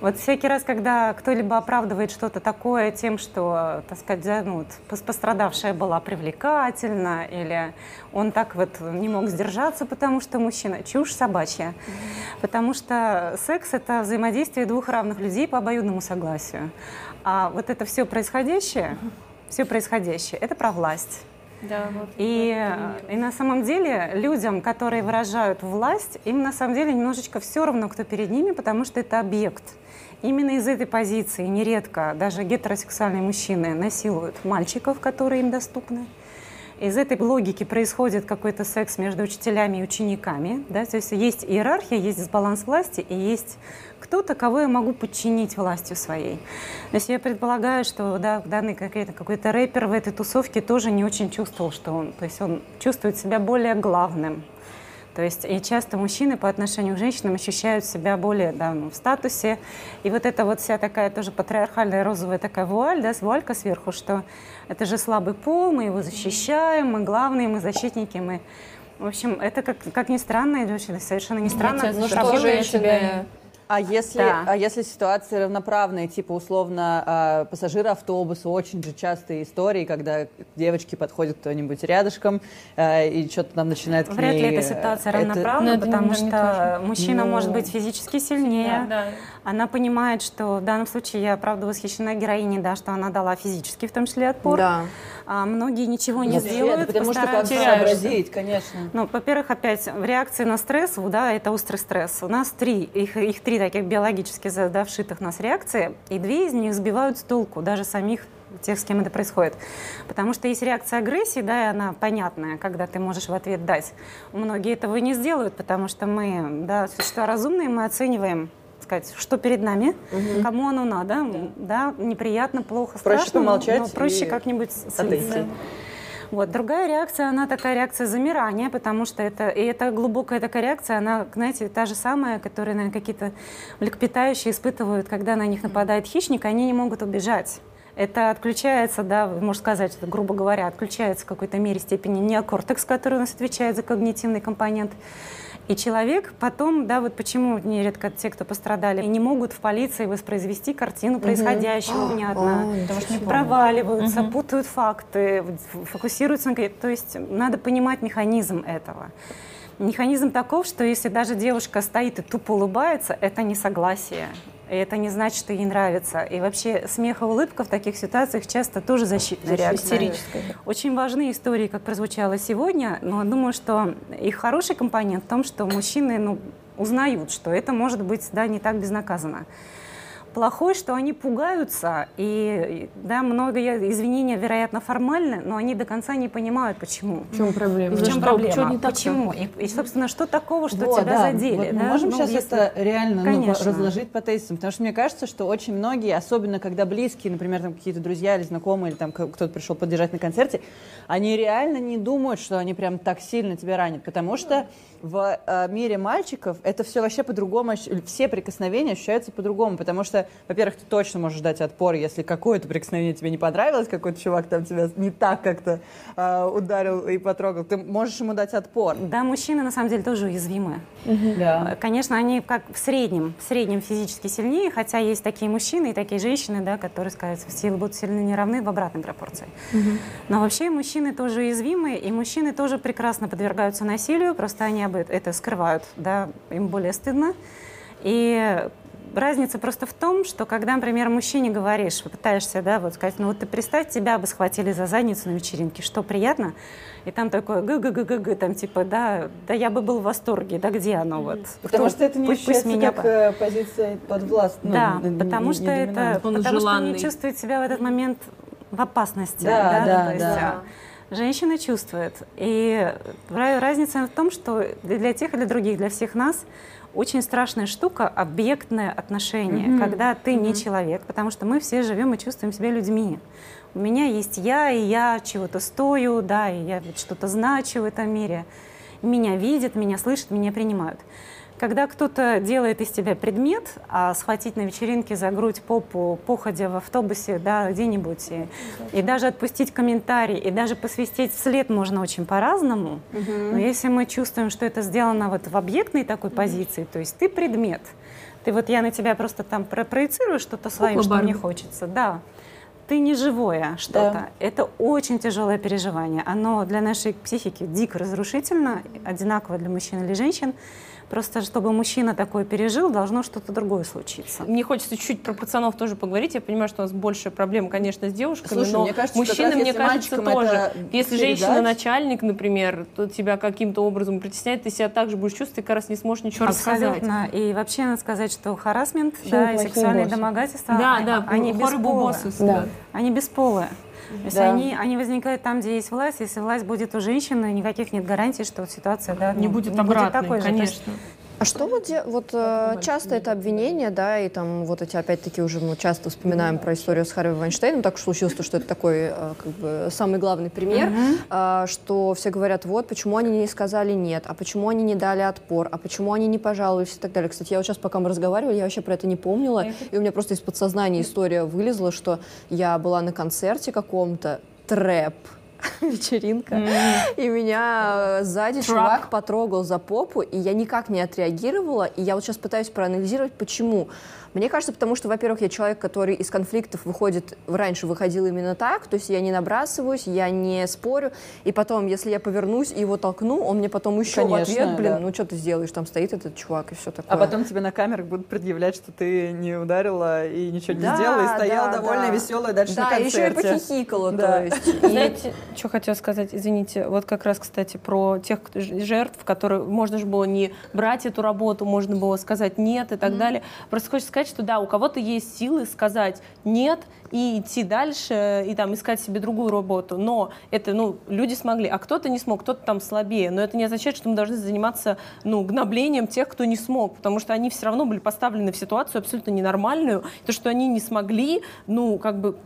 F: Вот всякий раз, когда кто-либо оправдывает что-то такое тем, что, так сказать, ну, пострадавшая была привлекательна, или он так вот не мог сдержаться, потому что мужчина, чушь собачья. Потому что секс — это взаимодействие двух равных людей по обоюдному согласию. А вот это все происходящее, все происходящее — это про власть.
C: Да, вот,
F: и, и на самом деле людям, которые выражают власть, им на самом деле немножечко все равно, кто перед ними, потому что это объект. Именно из этой позиции нередко даже гетеросексуальные мужчины насилуют мальчиков, которые им доступны. Из этой логики происходит какой-то секс между учителями и учениками. Да? То есть есть иерархия, есть дисбаланс власти, и есть кто-то, кого я могу подчинить властью своей. То есть я предполагаю, что да, данный какой-то, какой-то рэпер в этой тусовке тоже не очень чувствовал, что он, то есть он чувствует себя более главным, то есть и часто мужчины по отношению к женщинам ощущают себя более да, ну, в статусе. И вот эта вот вся такая тоже патриархальная розовая такая вуаль, да, вуалька сверху, что это же слабый пол, мы его защищаем, мы главные, мы защитники, мы... В общем, это, как, как ни странно, совершенно не странно.
A: Ну что, женщины
E: а если, да. а если ситуации равноправные, типа условно э, пассажиры автобуса, очень же частые истории, когда девочки подходят кто-нибудь рядышком э, и что-то там начинает
F: Вряд
E: ней,
F: ли эта ситуация равноправна, это, потому что мужчина ну, может быть физически сильнее. Да, да. Она понимает, что в данном случае я, правда, восхищена героиней, да, что она дала физически в том числе отпор. Да а многие ничего не Вообще, сделают.
E: Потому что как сообразить, конечно.
F: Ну, во-первых, опять в реакции на стресс, да, это острый стресс. У нас три, их, их три таких биологически да, вшитых в нас реакции, и две из них сбивают с толку, даже самих тех, с кем это происходит. Потому что есть реакция агрессии, да, и она понятная, когда ты можешь в ответ дать. Многие этого не сделают, потому что мы, да, существа разумные, мы оцениваем сказать, что перед нами, угу. кому оно надо, да, неприятно, плохо,
E: проще страшно, помолчать
F: но проще как-нибудь слиться. Вот. Другая реакция, она такая реакция замирания, потому что это, и это глубокая такая реакция, она, знаете, та же самая, которую, наверное, какие-то млекопитающие испытывают, когда на них нападает хищник, они не могут убежать. Это отключается, да, можно сказать, грубо говоря, отключается в какой-то мере степени неокортекс, который у нас отвечает за когнитивный компонент. И человек потом, да, вот почему нередко те, кто пострадали, не могут в полиции воспроизвести картину происходящего угу. внятно, О, проваливаются, угу. путают факты, фокусируются на... То есть надо понимать механизм этого. Механизм таков, что если даже девушка стоит и тупо улыбается, это не согласие. И это не значит, что ей нравится. И вообще смех и улыбка в таких ситуациях часто тоже защитная реакция. Очень важны истории, как прозвучало сегодня, но думаю, что их хороший компонент в том, что мужчины ну, узнают, что это может быть да, не так безнаказанно плохой, что они пугаются, и да, много извинения, вероятно, формальны, но они до конца не понимают, почему.
D: В чем проблема?
F: В чем что, проблема? Что не так почему? И, и, собственно, что такого, что вот, тебя да. задели? Вот
E: мы
F: да?
E: можем ну, сейчас если... это реально ну, разложить по тезисам, потому что мне кажется, что очень многие, особенно когда близкие, например, там какие-то друзья или знакомые, или там кто-то пришел поддержать на концерте, они реально не думают, что они прям так сильно тебя ранят, потому что в э, мире мальчиков это все вообще по-другому, все прикосновения ощущаются по-другому, потому что, во-первых, ты точно можешь дать отпор, если какое-то прикосновение тебе не понравилось, какой-то чувак там тебя не так как-то э, ударил и потрогал, ты можешь ему дать отпор.
F: Да, мужчины на самом деле тоже уязвимы. Угу. Да. Конечно, они как в среднем, в среднем физически сильнее, хотя есть такие мужчины и такие женщины, да, которые, сказать, силы будут сильно не равны в обратной пропорции. Угу. Но вообще мужчины тоже уязвимы, и мужчины тоже прекрасно подвергаются насилию, просто они об это скрывают, да, им более стыдно. И разница просто в том, что когда, например, мужчине говоришь, попытаешься, да, вот сказать, ну вот ты представь, тебя бы схватили за задницу на вечеринке, что приятно, и там такое г г г г г там типа, да, да я бы был в восторге, да где оно вот?
E: Потому Кто, что это не пусть, пусть меня как по... позиция подвластная.
F: Да, ну, потому не, что не это, Он потому желанный. что не чувствует себя в этот момент в опасности,
E: да,
F: да,
E: да, то есть, да.
F: А, женщина чувствует. И разница в том, что для тех и для других, для всех нас очень страшная штука объектное отношение, mm-hmm. когда ты mm-hmm. не человек, потому что мы все живем и чувствуем себя людьми. У меня есть я, и я чего-то стою, да, и я что-то значу в этом мире. Меня видят, меня слышат, меня принимают. Когда кто-то делает из тебя предмет, а схватить на вечеринке за грудь попу, походя в автобусе, да, где-нибудь, и, и даже отпустить комментарий, и даже посвистеть вслед можно очень по-разному. Угу. Но если мы чувствуем, что это сделано вот в объектной такой позиции, то есть ты предмет, ты вот я на тебя просто там про проецирую что-то своим, что мне хочется, да ты не живое что-то. Да. Это очень тяжелое переживание. Оно для нашей психики дико разрушительно, одинаково для мужчин или женщин. Просто чтобы мужчина такой пережил, должно что-то другое случиться.
C: Мне хочется чуть-чуть про пацанов тоже поговорить. Я понимаю, что у нас больше проблем, конечно, с девушками,
E: Слушай,
C: но
E: мне кажется,
C: мужчины,
E: раз,
C: мне
E: если
C: кажется, тоже.
E: это
C: Если
E: передать...
C: женщина начальник, например, то тебя каким-то образом притесняет, ты себя также будешь чувствовать, ты как раз не сможешь ничего
F: Абсолютно.
C: рассказать.
F: И вообще надо сказать, что харасмент да, и сексуальные
D: боссы.
F: домогательства,
C: Да,
F: они,
C: да,
F: они бесполые.
C: bosses,
D: Да.
F: Они бесполые. То есть
D: Да.
F: они, они возникают там, где есть власть. Если власть будет у женщины, никаких нет гарантий, что ситуация да,
C: Не
F: ну,
C: будет обратной,
F: такой же. То есть
C: конечно.
A: А что вот, вот э, часто это обвинение, да, и там вот эти, опять-таки, уже мы часто вспоминаем про историю с Харви Вайнштейном, так уж случилось, то, что это такой, э, как бы, самый главный пример, а, что все говорят, вот, почему они не сказали нет, а почему они не дали отпор, а почему они не пожаловались и так далее. Кстати, я вот сейчас, пока мы разговаривали, я вообще про это не помнила, и у меня просто из подсознания история вылезла, что я была на концерте каком-то, трэп, вечеринка, и меня э, сзади чувак потрогал за попу, и я никак не отреагировала, и я вот сейчас пытаюсь проанализировать, почему. Мне кажется, потому что, во-первых, я человек, который из конфликтов выходит, раньше выходил именно так, то есть я не набрасываюсь, я не спорю, и потом, если я повернусь и его толкну, он мне потом еще в
E: Конечно,
A: ответ, блин,
E: да.
A: ну что ты сделаешь, там стоит этот чувак и все такое.
E: А потом тебе на камерах будут предъявлять, что ты не ударила и ничего не
A: Да,
E: сделала, и стояла
A: да,
E: довольная,
A: да.
E: веселая дальше
A: да,
E: на
A: и еще и
E: концерте.
A: похихикала,
E: Да.
A: то есть.
C: Знаете, что хотела сказать, извините, вот как раз, кстати, про тех жертв, которые можно же было не брать эту работу, можно было сказать нет и так далее. Просто хочется сказать, что да, у кого-то есть силы сказать нет и идти дальше, и там искать себе другую работу. Но это, ну, люди смогли, а кто-то не смог, кто-то там слабее. Но это не означает, что мы должны заниматься, ну, гноблением тех, кто не смог, потому что они все равно были поставлены в ситуацию абсолютно ненормальную. То, что они не смогли, ну, как бы,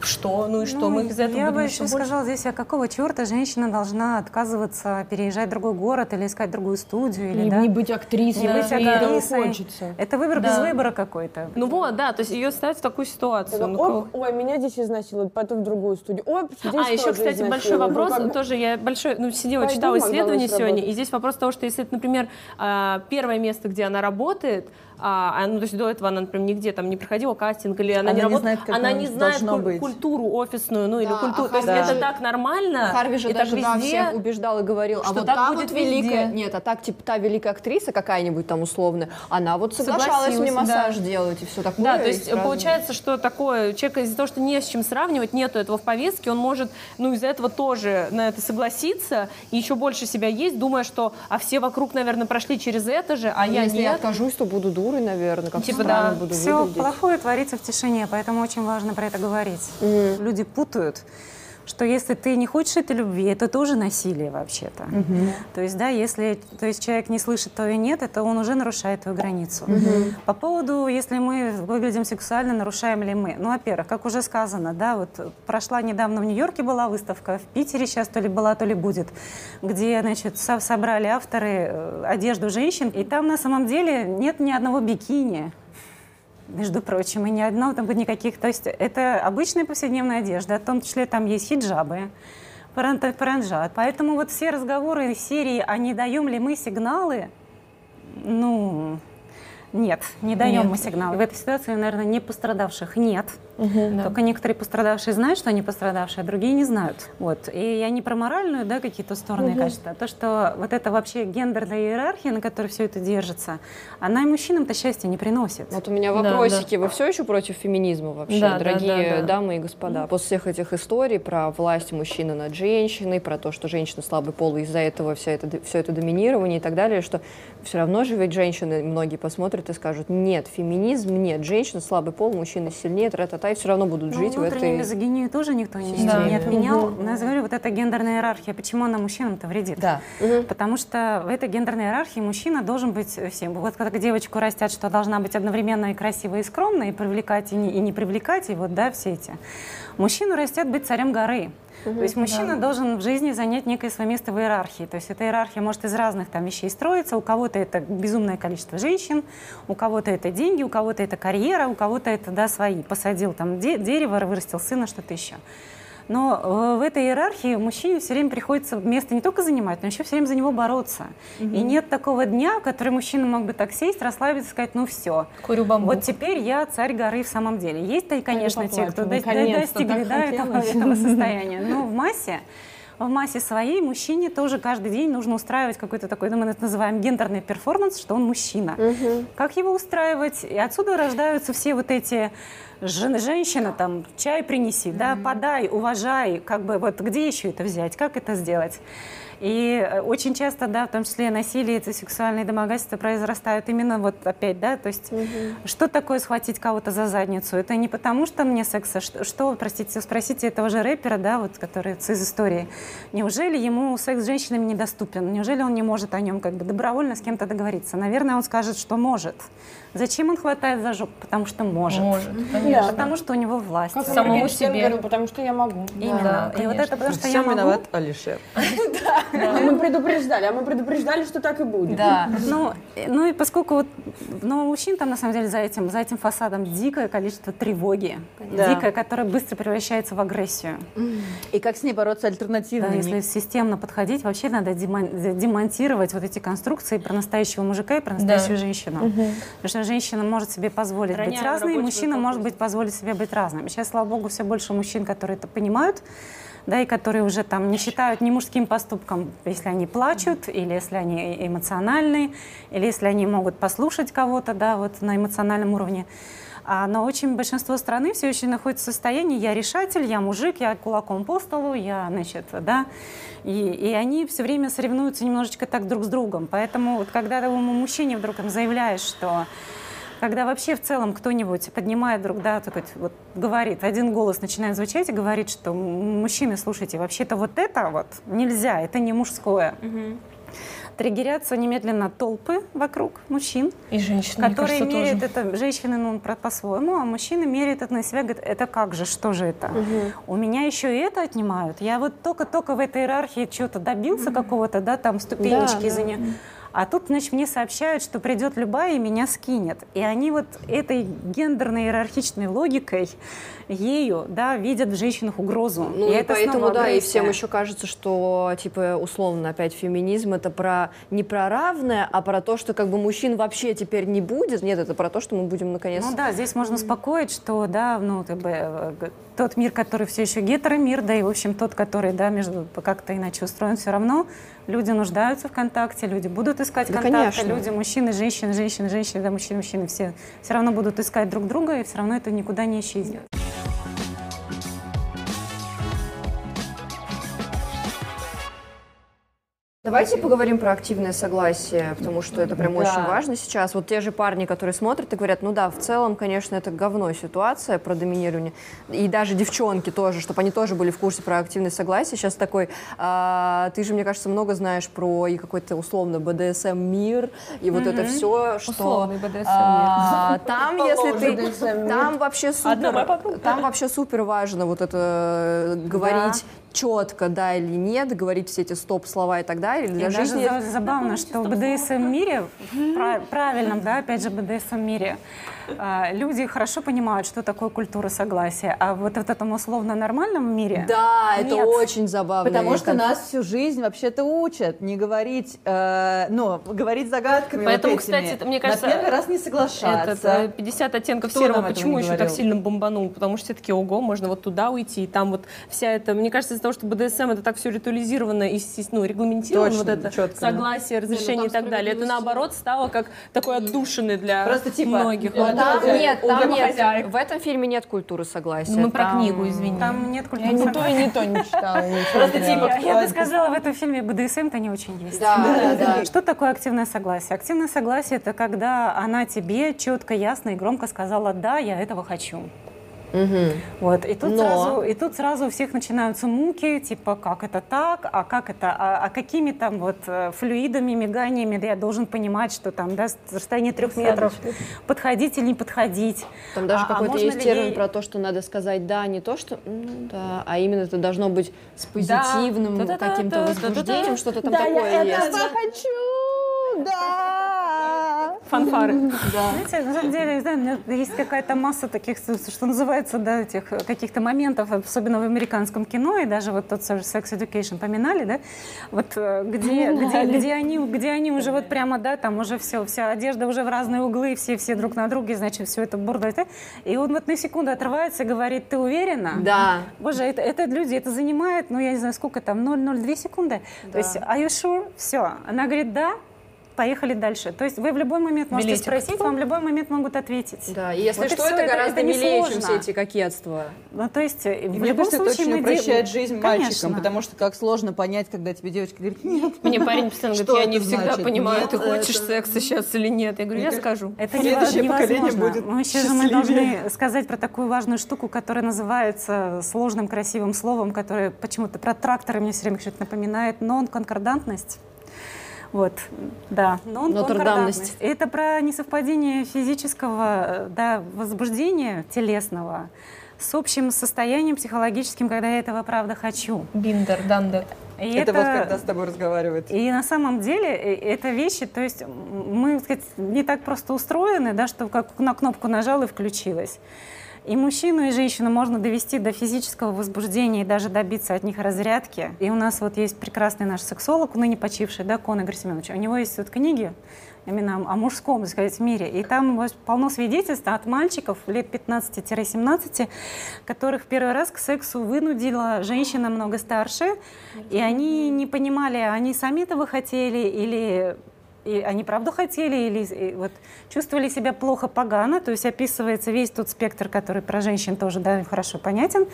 C: что? Ну и что?
F: Ну,
C: мы из этого
F: Я
C: будем
F: бы
C: еще больше?
F: сказала здесь, а какого черта женщина должна отказываться переезжать в другой город или искать другую студию? Или,
D: Не,
F: да?
D: не быть актрисой,
F: Не быть актрисой.
D: хочется.
F: Это выбор
C: Да.
F: без выбора какой-то.
C: Ну вот, да, то есть ее ставят в такую ситуацию. Ну, кого-
D: Оп, ой, меня здесь изнасилуют, потом в другую студию. Оп, здесь
C: А, еще, кстати, большой
D: изнасилуют. Ну,
C: вопрос,
D: как
C: тоже я большой, ну, сидела,
D: Пойду
C: читала исследование сегодня,
D: работать.
C: и здесь вопрос того, что если это, например, а, первое место, где она работает, а, а, ну, то есть до этого она, например, нигде там не проходила кастинг, или она,
E: Она
C: не
E: не
C: работала,
E: знает, как
C: она не знает
E: быть.
C: Культуру офисную, ну, или
A: Да,
C: культуру,
A: а
C: то есть
A: Харви
C: это так нормально,
A: Харви же
C: и так
A: даже да,
C: везде.
A: всех убеждал и говорил, а
C: что
A: вот
C: так
A: та
C: будет
A: вот великая,
C: везде.
A: нет, а так типа та великая актриса какая-нибудь там условно, она вот соглашалась мне массаж
C: да.
A: делать и все такое.
C: Да, то есть
A: сразу-
C: получается, что такое, человек из-за того, что не с чем сравнивать, нету этого в повестке, он может, ну, из-за этого тоже на это согласиться и еще больше себя есть, думая, что, а все вокруг, наверное, прошли через это же, а
A: Ну,
C: я
A: если я
C: нет.
A: откажусь, то буду дурой, наверное, как
C: Типа, да,
A: буду
F: Все
A: выглядеть.
F: плохое творится в тишине, поэтому очень важно про это говорить. Люди путают что если ты не хочешь этой любви, это тоже насилие вообще-то. То есть, да, если то есть человек не слышит твое нет, это он уже нарушает твою границу. По поводу, если мы выглядим сексуально, нарушаем ли мы? Ну, во-первых, как уже сказано, да, вот прошла недавно в Нью-Йорке была выставка, в Питере сейчас то ли была, то ли будет, где, значит, со- собрали авторы э, одежду женщин, и там на самом деле нет ни одного бикини между прочим, и ни одного там будет никаких. То есть это обычная повседневная одежда, в том числе там есть хиджабы, паран- паранджат. Поэтому вот все разговоры из серии «А не даем ли мы сигналы?» Ну, нет, не даем
C: Нет.
F: мы сигналы. В этой ситуации, наверное, не пострадавших нет. Только некоторые пострадавшие знают, что они пострадавшие, а другие не знают. Вот. И я не про моральную, да, какие-то стороны и качества, а то, что вот эта вообще гендерная иерархия, на которой все это держится, она и мужчинам-то счастья не приносит.
A: Вот у меня
C: Да,
A: вопросики. Вы все еще против феминизма вообще,
C: Да, да,
A: дорогие
C: да, да.
A: дамы и господа? После всех этих историй про власть мужчины над женщиной, про то, что женщина слабый пол, и из-за этого все это, все это доминирование и так далее, что все равно же ведь женщины, многие посмотрят и скажут, нет, феминизм, нет, женщина слабый пол, мужчина сильнее, тра-та-та, и все равно будут
F: Ну,
A: жить в этой...
F: мизогинию тоже никто не,
C: Да.
F: не отменял. Но я говорю, вот эта гендерная иерархия, почему она мужчинам-то вредит?
E: Да.
F: Потому что в этой гендерной иерархии мужчина должен быть всем. Вот как девочку растят, что должна быть одновременно и красивая, и скромная, и привлекать, и не, и не привлекать, и вот, да, все эти. Мужчину растят быть царем горы. То есть мужчина должен в жизни занять некое свое место в иерархии. То есть эта иерархия может из разных там вещей строиться. У кого-то это безумное количество женщин, у кого-то это деньги, у кого-то это карьера, у кого-то это да, свои. Посадил там де- дерево, вырастил сына, что-то еще. Но э, в этой иерархии мужчине все время приходится место не только занимать, но еще все время за него бороться. И нет такого дня, в который мужчина мог бы так сесть, расслабиться сказать, ну все,
C: Курю бамбук.
F: вот теперь я царь горы в самом деле. Есть, конечно, те, кто достигли да, этого, этого состояния. Но в массе в массе своей мужчине тоже каждый день нужно устраивать какой-то такой, ну, мы это называем гендерный перформанс, что он мужчина. Угу. Как его устраивать? И отсюда рождаются все вот эти женщина там чай принеси, mm-hmm. да, подай, уважай, как бы вот где еще это взять, как это сделать? И э, очень часто, да, в том числе насилие, это сексуальные домогательства произрастают именно вот опять, да, то есть угу. что такое схватить кого-то за задницу? Это не потому, что мне секса, что, что простите, спросите этого же рэпера, да, вот, который из истории. Неужели ему секс с женщинами недоступен? Неужели он не может о нем как бы добровольно с кем-то договориться? Наверное, он скажет, что может. Зачем он хватает за жопу? Потому что может.
C: Может, конечно.
F: Потому что у него власть.
C: Как самому себе.
D: Говорю, потому что я могу.
F: Именно. Да, и вот это потому что я могу.
E: виноват Алишер.
D: Да. Мы предупреждали, а мы предупреждали, что так и будет.
F: Да. Ну, ну и поскольку вот, ну, мужчин там на самом деле за этим, за этим фасадом дикое количество тревоги. Дикое, которое быстро превращается в агрессию.
E: И как с ней бороться альтернативно? Да,
F: если системно подходить, вообще надо демонтировать вот эти конструкции про настоящего мужика и про настоящую женщину. Потому что женщина может себе позволить Роняем быть разной, мужчина может быть позволить себе быть разным. Сейчас, слава богу, все больше мужчин, которые это понимают, да, и которые уже там не считают ни мужским поступком, если они плачут, или если они эмоциональны, или если они могут послушать кого-то, да, вот на эмоциональном уровне. А, но очень большинство страны все еще находится в состоянии «я решатель, я мужик, я кулаком по столу, я, значит, да». И, и они все время соревнуются немножечко так друг с другом. Поэтому вот когда ты мужчине вдруг им заявляешь, что когда вообще в целом кто-нибудь поднимает вдруг, да, такой, вот говорит, один голос начинает звучать и говорит, что мужчины, слушайте, вообще-то вот это вот нельзя, это не мужское. Угу триггерятся немедленно толпы вокруг мужчин.
C: И женщины,
F: которые
C: кажется,
F: меряют
C: тоже.
F: это, женщины, ну, по-своему, а мужчины меряют это на себя, говорят, это как же, что же это? Угу. У меня еще и это отнимают. Я вот только-только в этой иерархии что-то добился угу. какого-то, да, там ступенечки да, за да. А тут, значит, мне сообщают, что придет любая и меня скинет. И они вот этой гендерной иерархичной логикой ею, да, видят в женщинах угрозу.
A: Ну,
F: и,
A: и поэтому, да, и всем еще кажется, что, типа, условно, опять феминизм это про не про равное, а про то, что как бы мужчин вообще теперь не будет. Нет, это про то, что мы будем наконец.
F: Ну да, здесь можно успокоить, что, да, ну, как бы э, тот мир, который все еще гетеромир, да, и, в общем, тот, который, да, между как-то иначе устроен, все равно люди нуждаются в контакте, люди будут искать да, контакты, конечно. люди, мужчины, женщины, женщины, женщины, да, мужчины, мужчины, все все равно будут искать друг друга, и все равно это никуда не исчезнет.
A: Давайте поговорим про активное согласие, потому что это прям да. очень важно сейчас. Вот те же парни, которые смотрят и говорят, ну да, в целом, конечно, это говно ситуация про доминирование. И даже девчонки тоже, чтобы они тоже были в курсе про активное согласие. Сейчас такой, а, ты же, мне кажется, много знаешь про и какой-то условно БДСМ мир, и вот mm-hmm. это все, что...
C: Условный БДСМ а,
A: мир. Там, если ты... Там вообще супер... Там вообще супер важно вот это говорить четко, да или нет, говорить все эти стоп-слова и так далее. Для
F: и
A: жизни...
F: даже забавно, что в БДСМ-мире, в правильном, да, опять же, БДСМ-мире, люди хорошо понимают, что такое культура согласия, а вот в этом условно нормальном мире
A: Да,
F: нет.
A: это очень забавно.
E: Потому что нас всю жизнь вообще-то учат не говорить, э, ну, говорить загадками
C: Поэтому,
E: вот этими.
C: кстати, мне кажется...
E: На первый раз не соглашаться.
C: Этот, 50 оттенков Кто серого почему еще говорил? так сильно бомбанул? Потому что все таки ого, можно вот туда уйти, и там вот вся эта... Мне кажется, из-за того, что БДСМ это так все ритуализировано и ну, регламентировано,
E: Точно,
C: вот это
E: четко,
C: согласие, разрешение и так далее, это наоборот стало как такой отдушины для
E: Просто, типа,
C: многих.
A: Там нет, там нет. В этом фильме нет культуры согласия.
C: Мы про книгу, извини.
F: Там нет культуры
D: Я ни то и не то не читала.
E: Просто типа...
F: Я бы сказала, в этом фильме БДСМ-то не очень есть.
A: Да, да,
F: Что такое активное согласие? Активное согласие – это когда она тебе четко, ясно и громко сказала «да, я этого хочу». Угу. Вот, и тут, Но... сразу, и тут сразу у всех начинаются муки, типа, как это так, а как это, а, а какими там вот э, флюидами, миганиями да, я должен понимать, что там, да, расстояние трех метров, подходить или не подходить.
A: Там даже а, а какой-то а есть термин ей... про то, что надо сказать «да», не то, что ну, «да», а именно это должно быть с позитивным да. каким-то возбуждением, что-то там
D: да,
A: такое
D: я
A: есть.
D: Да, я это хочу, да!
C: Фанфары.
F: Знаете, на самом деле, да, есть какая-то масса таких, что называется, да, этих каких-то моментов, особенно в американском кино, и даже вот тот Sex Education поминали, да, вот э, где, где, где, они, где они уже вот прямо, да, там уже все, вся одежда уже в разные углы, все, все друг на друге, значит, все это бурда. И он вот на секунду отрывается и говорит, ты уверена?
A: Да.
F: Боже, это, это люди, это занимает, ну, я не знаю, сколько там, 0,02 секунды. Да. То есть, are you sure? Все. Она говорит, да, поехали дальше. То есть вы в любой момент можете Билетик. спросить, вам в любой момент могут ответить.
A: Да, и если вот что, это, это гораздо это милее, чем все эти кокетства.
F: Ну, то есть, и
E: в мне любом кажется, случае, это очень упрощает жизнь Конечно. мальчикам, потому что как сложно понять, когда тебе девочка говорит, нет.
C: Мне парень постоянно говорит, я не всегда понимаю, ты хочешь секса сейчас или нет. Я говорю, я скажу.
F: Это Следующее поколение будет Мы еще мы должны сказать про такую важную штуку, которая называется сложным красивым словом, которое почему-то про тракторы мне все время что-то напоминает, нон-конкордантность. Вот, да.
A: Но Нотр-Дамность.
F: Это про несовпадение физического да, возбуждения телесного с общим состоянием психологическим, когда я этого правда хочу.
C: Биндер, дандер.
E: И это, это вот когда с тобой разговаривают.
F: И на самом деле э, это вещи, то есть мы, так сказать, не так просто устроены, да, что как на кнопку нажал и включилось. И мужчину, и женщину можно довести до физического возбуждения и даже добиться от них разрядки. И у нас вот есть прекрасный наш сексолог, ныне почивший, да, Кон Игорь Семенович. У него есть вот книги, именно о мужском, так сказать, мире. И там полно свидетельств от мальчиков лет 15-17, которых первый раз к сексу вынудила женщина много старше, и они не понимали, они сами этого хотели или и они правду хотели или вот чувствовали себя плохо, погано, то есть описывается весь тот спектр, который про женщин тоже да, хорошо понятен.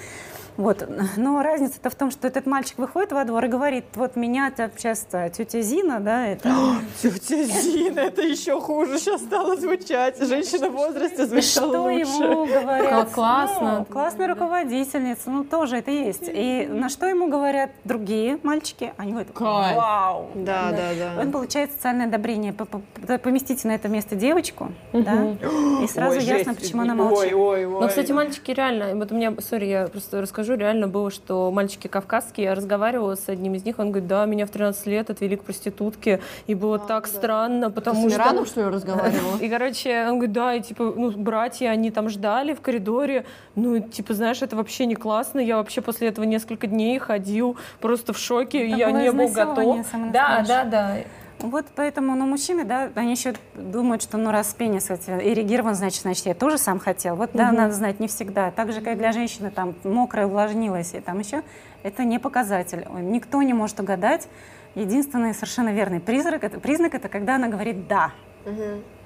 F: Вот. Но разница-то в том, что этот мальчик выходит во двор и говорит, вот меня сейчас тетя Зина, да, это...
E: Тетя Зина, это еще хуже сейчас стало звучать. Женщина в возрасте звучала
F: Что
E: лучше.
F: ему говорят?
C: Как классно.
F: Ну, классная руководительница, ну тоже это есть. И на что ему говорят другие мальчики? Они говорят,
E: Кайф.
F: вау.
A: Да, да, да.
F: Он получает социальное одобрение. Поместите на это место девочку, да, и сразу
E: ой,
F: ясно,
E: жесть.
F: почему она молчит.
E: Ой, ой, ой.
C: Но, кстати, мальчики реально, вот у меня, сори, я просто расскажу, скажу, реально было, что мальчики кавказские, я разговаривала с одним из них, он говорит, да, меня в 13 лет отвели к проститутке, и было а, так да. странно, потому
A: Ты
C: что...
A: С Мираном, что ли, разговаривала?
C: И, короче, он говорит, да, и, типа, ну, братья, они там ждали в коридоре, ну, типа, знаешь, это вообще не классно, я вообще после этого несколько дней ходил просто в шоке, я не был готов.
F: Да, да, да. Вот поэтому, ну, мужчины, да, они еще думают, что, ну, раз пенис кстати, эрегирован, значит, значит, я тоже сам хотел. Вот, да, угу. надо знать, не всегда. Так же, как для женщины, там, мокрая увлажнилась, и там еще, это не показатель. Никто не может угадать. Единственный совершенно верный признак, это, признак, это когда она говорит «да».
A: Угу.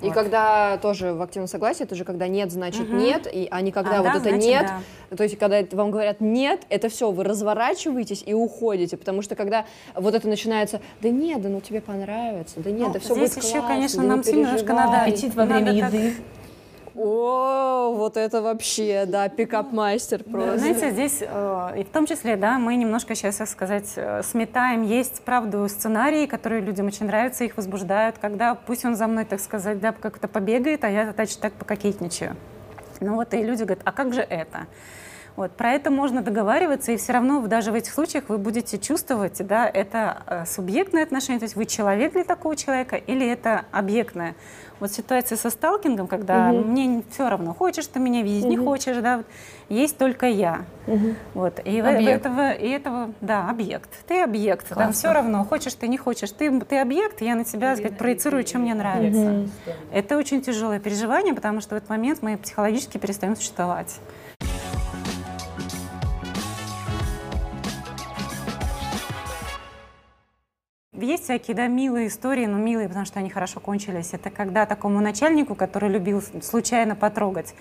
A: Вот. И когда тоже в активном согласии, это же когда нет, значит угу. нет, и, а не когда а, вот да, это значит, нет. Да. То есть, когда вам говорят нет, это все, вы разворачиваетесь и уходите, потому что когда вот это начинается, да нет, да ну тебе понравится, да нет, ну, да все
F: будет
A: Здесь
F: еще,
A: классно,
F: конечно,
A: да
F: нам немножко надо...
C: Аппетит во время еды. Так
A: о, вот это вообще, да, пикап-мастер просто.
F: Знаете, здесь, э, и в том числе, да, мы немножко сейчас, так сказать, э, сметаем. Есть, правда, сценарии, которые людям очень нравятся, их возбуждают, когда пусть он за мной, так сказать, да, как-то побегает, а я, значит, так пококетничаю. Ну вот, и люди говорят, а как же это? Вот, про это можно договариваться, и все равно даже в этих случаях вы будете чувствовать, да, это э, субъектное отношение, то есть вы человек для такого человека или это объектное. Вот ситуация со сталкингом, когда угу. мне все равно, хочешь ты меня видеть, угу. не хочешь, да, вот, есть только я. Угу. Вот, и объект. этого, и этого, да, объект. Ты объект, Классно. там все равно, хочешь ты, не хочешь. Ты, ты объект, я на тебя, сказать, проецирую, что мне нравится. Угу. Это очень тяжелое переживание, потому что в этот момент мы психологически перестаем существовать. Есть всякие, да, милые истории, но милые, потому что они хорошо кончились. Это когда такому начальнику, который любил случайно потрогать,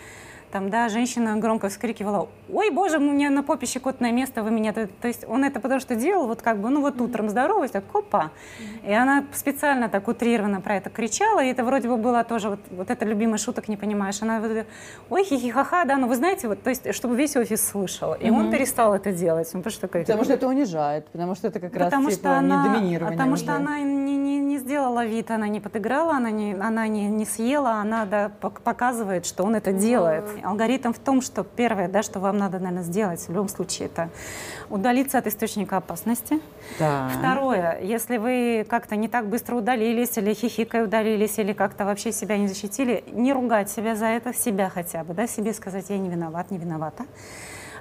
F: там, да, женщина громко вскрикивала, ой, боже, у меня на попе щекотное место, вы меня... То есть он это потому что делал, вот как бы, ну вот утром здороваюсь, так, опа. И она специально так утрированно про это кричала, и это вроде бы было тоже вот, вот это любимый шуток, не понимаешь. Она вот, ой, хихихаха, да, ну вы знаете, вот, то есть, чтобы весь офис слышал. И он перестал это делать. Он просто такой,
E: потому что это унижает, потому что это как раз потому типа что она, не доминирование.
F: Потому что она не, не, не сделала вид, она не подыграла, она не, она не, не съела, она да, показывает, что он это делает. Алгоритм в том, что первое, да, что вам надо, наверное, сделать в любом случае, это удалиться от источника опасности.
E: Да.
F: Второе, если вы как-то не так быстро удалились, или хихикой удалились, или как-то вообще себя не защитили, не ругать себя за это, себя хотя бы, да, себе сказать, я не виноват, не виновата.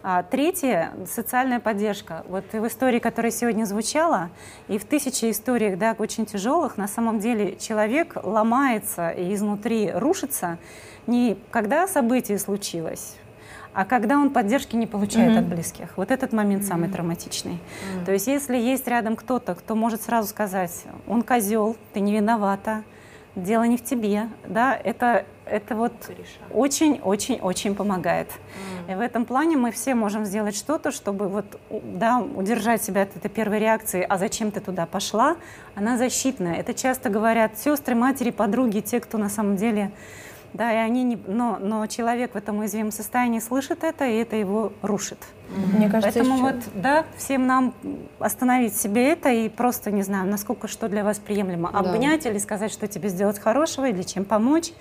F: А третье – социальная поддержка. Вот в истории, которая сегодня звучала, и в тысячи историях, да, очень тяжелых, на самом деле человек ломается и изнутри рушится не когда событие случилось, а когда он поддержки не получает mm-hmm. от близких. Вот этот момент mm-hmm. самый травматичный. Mm-hmm. То есть если есть рядом кто-то, кто может сразу сказать, он козел, ты не виновата, дело не в тебе, да, это, это вот очень-очень-очень помогает. Mm. И в этом плане мы все можем сделать что-то, чтобы вот, да, удержать себя от этой первой реакции, а зачем ты туда пошла, она защитная. Это часто говорят сестры, матери, подруги, те, кто на самом деле да, и они не, но, но человек в этом уязвимом состоянии слышит это, и это его рушит.
C: Мне кажется,
F: Поэтому
C: еще...
F: вот, да, всем нам остановить себе это и просто, не знаю, насколько что для вас приемлемо. Да. Обнять или сказать, что тебе сделать хорошего, или чем помочь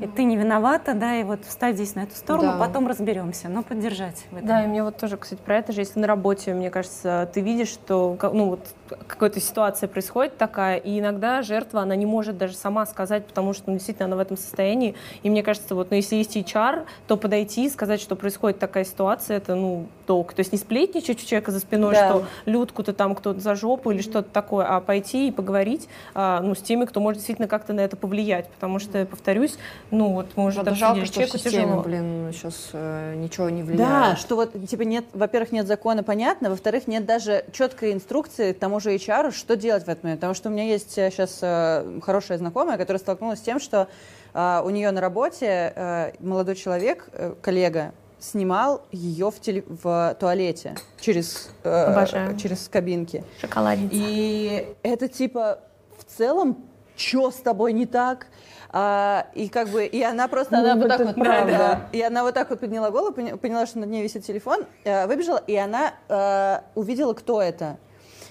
F: и ты не виновата, да, и вот встать здесь на эту сторону, да. потом разберемся, но поддержать в этом.
C: Да, и мне вот тоже, кстати, про это же, если на работе, мне кажется, ты видишь, что, ну, вот какая-то ситуация происходит такая, и иногда жертва, она не может даже сама сказать, потому что, ну, действительно, она в этом состоянии, и мне кажется, вот, ну, если есть HR, то подойти и сказать, что происходит такая ситуация, это, ну, долг. То есть не сплетничать у человека за спиной, да. что Людку-то там кто-то за жопу или что-то такое, а пойти и поговорить, а, ну, с теми, кто может действительно как-то на это повлиять, потому что, повторюсь, ну вот мы уже
A: Правда, жалко, что в системе, тяжело. блин, сейчас э, ничего не влияет.
E: Да, что вот, типа, нет, во-первых, нет закона, понятно, во-вторых, нет даже четкой инструкции тому же HR, что делать в этот момент. Потому что у меня есть сейчас э, э, хорошая знакомая, которая столкнулась с тем, что э, у нее на работе э, молодой человек, э, коллега, снимал ее в, теле, в туалете через, э, через кабинки.
C: Шоколадница.
E: И это типа в целом, что с тобой не так? А, и как бы, и она просто, она вот так вот, правда, и она вот так вот подняла голову, поняла, что над ней висит телефон, э, выбежала, и она э, увидела, кто это.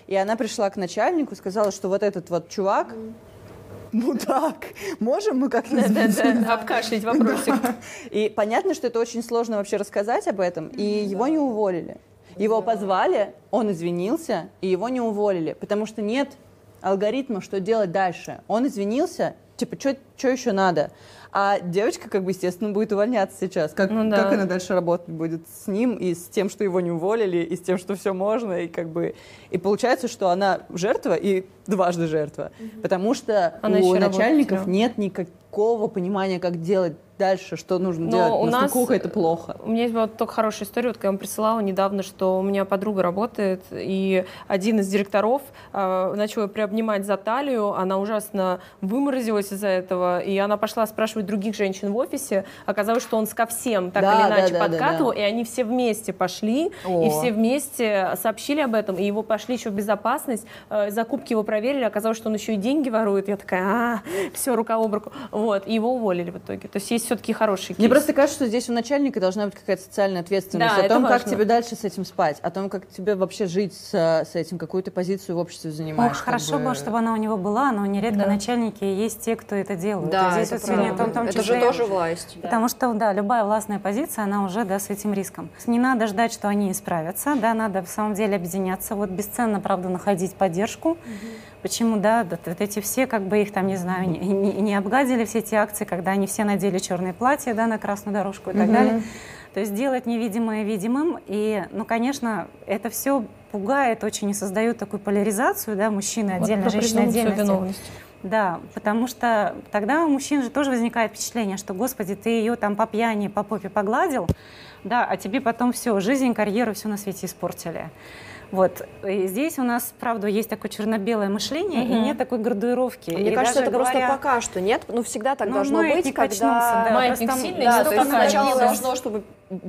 E: И она пришла к начальнику, сказала, что вот этот вот чувак, мудак. Можем мы как-то...
C: Да-да-да, обкашлять вопросик. Да.
E: И понятно, что это очень сложно вообще рассказать об этом, и его не уволили. Его позвали, он извинился, и его не уволили, потому что нет алгоритма, что делать дальше. Он извинился, типа, что еще надо? А девочка, как бы, естественно, будет увольняться сейчас. Как, ну, да. как она дальше работать будет с ним и с тем, что его не уволили, и с тем, что все можно, и как бы... И получается, что она жертва и дважды жертва. Угу. Потому что она у начальников работает, нет никакого понимания, как делать дальше, что нужно Но делать, у нас это плохо.
C: У меня есть вот только хорошая история, вот когда я вам присылала недавно, что у меня подруга работает, и один из директоров э, начал ее приобнимать за талию, она ужасно выморозилась из-за этого, и она пошла спрашивать других женщин в офисе, оказалось, что он ко всем так да, или иначе да, подкатывал, да, да. и они все вместе пошли, О. и все вместе сообщили об этом, и его пошли еще в безопасность, э, закупки его проверили, оказалось, что он еще и деньги ворует, я такая, а, все, рука об руку, вот, и его уволили в итоге, то есть есть все-таки хороший кейс.
E: Мне просто кажется, что здесь у начальника должна быть какая-то социальная ответственность да, о том, как тебе дальше с этим спать, о том, как тебе вообще жить с, с этим, какую ты позицию в обществе занимаешь. Ох,
F: хорошо бы, чтобы она у него была, но нередко да. начальники есть те, кто это делает.
A: Да, здесь это, вот правда. Том, том это же тоже власть.
F: Потому что, да, любая властная позиция, она уже, да, с этим риском. Не надо ждать, что они исправятся, да, надо в самом деле объединяться. Вот бесценно, правда, находить поддержку. Угу Почему, да, вот эти все, как бы их там, не знаю, не, не, не обгадили все эти акции, когда они все надели черные платья, да, на красную дорожку и так mm-hmm. далее. То есть делать невидимое видимым. И, ну, конечно, это все пугает очень и создает такую поляризацию, да, мужчины отдельно, вот женщины отдельно. Да, потому что тогда у мужчин же тоже возникает впечатление, что, господи, ты ее там по пьяни, по попе погладил, да, а тебе потом все, жизнь, карьеру, все на свете испортили. Вот. И здесь у нас, правда, есть такое черно-белое мышление, угу. и нет такой градуировки.
A: Мне и кажется, это говоря... просто пока что нет. Ну, всегда так ну, должно быть, когда...
C: Да, маятник просто... сильный,
A: да, то есть сначала должно, чтобы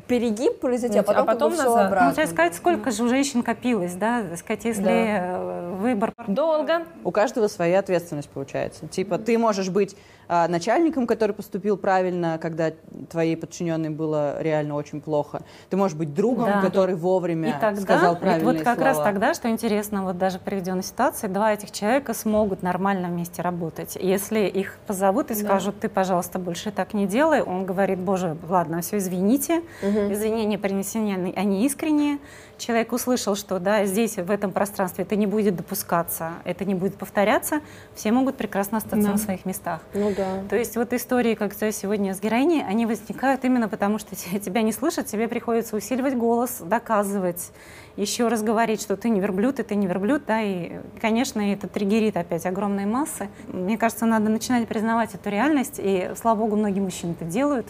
A: перегиб произойти, а потом, а потом назад. все обратно.
F: Ну, сказать, сколько же у женщин копилось, да, сказать, если да. выбор...
C: Долго.
E: У каждого своя ответственность получается. Типа, ты можешь быть а, начальником, который поступил правильно, когда твоей подчиненной было реально очень плохо. Ты можешь быть другом, да. который вовремя и тогда, сказал правильные
F: Вот как
E: слова.
F: раз тогда, что интересно, вот даже приведенной ситуации, два этих человека смогут нормально вместе работать. Если их позовут и да. скажут, ты, пожалуйста, больше так не делай, он говорит, боже, ладно, все, извините, угу. извинения принесены, они искренние, человек услышал, что да, здесь, в этом пространстве это не будет допускаться, это не будет повторяться, все могут прекрасно остаться да. на своих местах.
D: Ну да.
F: То есть вот истории, как сегодня с героиней, они возникают именно потому, что тебя не слышат, тебе приходится усиливать голос, доказывать, еще раз говорить, что ты не верблюд, и ты не верблюд, да, и, конечно, это триггерит опять огромные массы. Мне кажется, надо начинать признавать эту реальность, и, слава богу, многие мужчины это делают.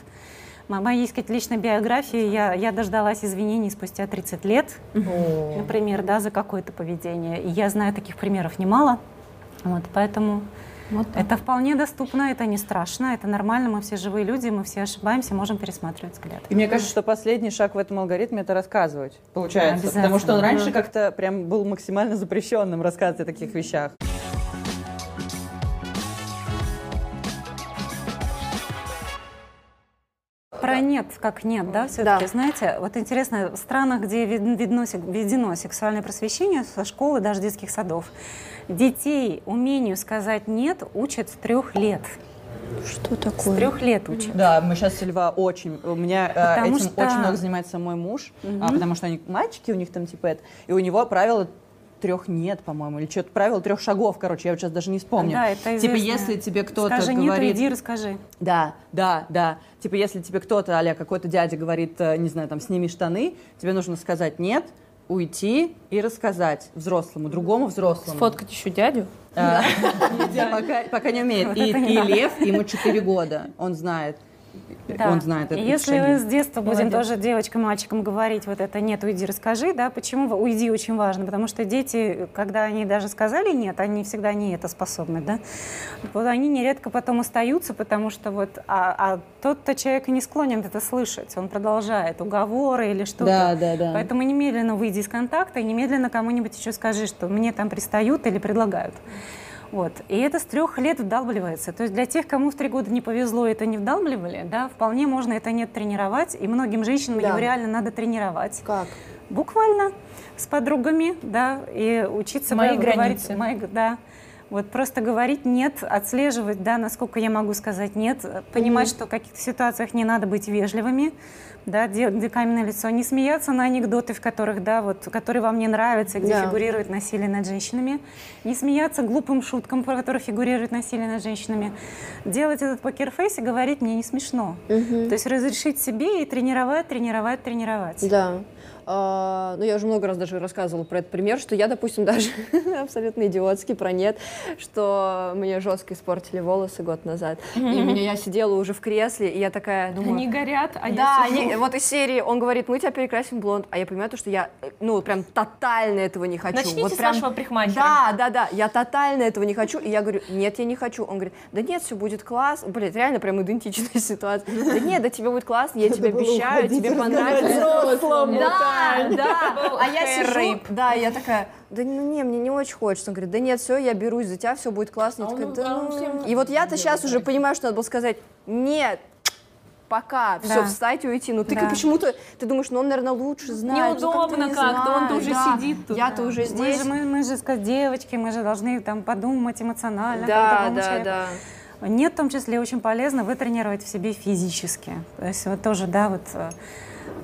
F: Моей, сказать, личной биографии я, я дождалась извинений спустя 30 лет, например, да, за какое-то поведение. И я знаю таких примеров немало. Вот, поэтому вот это вполне доступно, это не страшно, это нормально, мы все живые люди, мы все ошибаемся, можем пересматривать взгляд.
E: И мне кажется, что последний шаг в этом алгоритме это рассказывать, получается. Да, потому что он раньше как-то прям был максимально запрещенным рассказывать о таких вещах.
F: Про нет, как нет, да, все-таки, да. знаете, вот интересно, в странах, где видно, введено сексуальное просвещение со школы, даже детских садов, детей умению сказать нет учат с трех лет.
D: Что такое?
F: С трех лет учат.
E: Да, мы сейчас Льва очень... У меня э, потому этим что... очень много занимается мой муж, угу. а, потому что они мальчики, у них там типа это, и у него правило трех нет, по-моему, или что-то правило трех шагов, короче, я вот сейчас даже не вспомню.
F: Да, это
E: Типа, если тебе кто-то
F: Скажи
E: говорит...
F: нет, иди расскажи.
E: Да, да, да. Типа, если тебе кто-то, аля какой-то дядя говорит, э, не знаю, там, сними штаны, тебе нужно сказать нет, уйти и рассказать взрослому, другому взрослому.
C: Сфоткать еще дядю?
E: Пока не умеет. И Лев, ему 4 года, он знает. Да. Он знает это.
F: Если мы с детства будем тоже девочкам, мальчикам говорить вот это «нет, уйди, расскажи», да, почему «уйди» очень важно? Потому что дети, когда они даже сказали «нет», они всегда не это способны, да. Вот они нередко потом остаются, потому что вот, а, а тот-то человек не склонен это слышать, он продолжает уговоры или что-то.
E: Да, да, да.
F: Поэтому немедленно выйди из контакта и немедленно кому-нибудь еще скажи, что мне там пристают или предлагают. Вот. И это с трех лет вдалбливается. То есть для тех, кому в три года не повезло, это не вдалбливали, да, вполне можно это нет тренировать. И многим женщинам да. его реально надо тренировать.
D: Как?
F: Буквально с подругами, да, и учиться
C: Мои говорить.
F: Мои, да. Вот просто говорить нет, отслеживать, да, насколько я могу сказать нет, понимать, mm-hmm. что в каких-то ситуациях не надо быть вежливыми, да, делать каменное лицо, не смеяться на анекдоты, в которых, да, вот, которые вам не нравятся, где да. фигурирует насилие над женщинами, не смеяться глупым шуткам, по которых фигурирует насилие над женщинами, делать этот покерфейс и говорить мне не смешно. Угу. То есть разрешить себе и тренировать, тренировать, тренировать.
A: Да. А, ну, я уже много раз даже рассказывала про этот пример, что я, допустим, даже абсолютно идиотский про нет, что мне жестко испортили волосы год назад. И меня я сидела уже в кресле, и я такая думаю...
C: Они горят, а
A: да, я сижу... вот из серии он говорит, мы тебя перекрасим блонд, а я понимаю то, что я, ну, прям тотально этого не хочу.
C: Начните
A: вот
C: с
A: прям...
C: вашего парикмахера.
A: Да, да, да, я тотально этого не хочу, и я говорю, нет, я не хочу. Он говорит, да нет, все будет класс. Блин, реально прям идентичная ситуация. Да нет, да тебе будет классно, я тебе обещаю, тебе понравится. Да, да, А я сижу, да, я такая, да ну не, мне не очень хочется. Он говорит, да нет, все, я берусь за тебя, все будет классно. Я такая, да, ну... И вот я-то сейчас уже понимаю, что надо было сказать, нет, пока, да. все, встать и уйти. Но ты да. почему-то, ты думаешь, ну он, наверное, лучше знает.
C: Неудобно как-то, он-то уже да. сидит тут.
A: Я-то уже здесь.
F: Мы же, мы, мы же, сказать, девочки, мы же должны там подумать эмоционально.
A: Да, да, человеку. да.
F: Нет, в том числе очень полезно вы тренировать в себе физически. То есть вот тоже, да, вот э,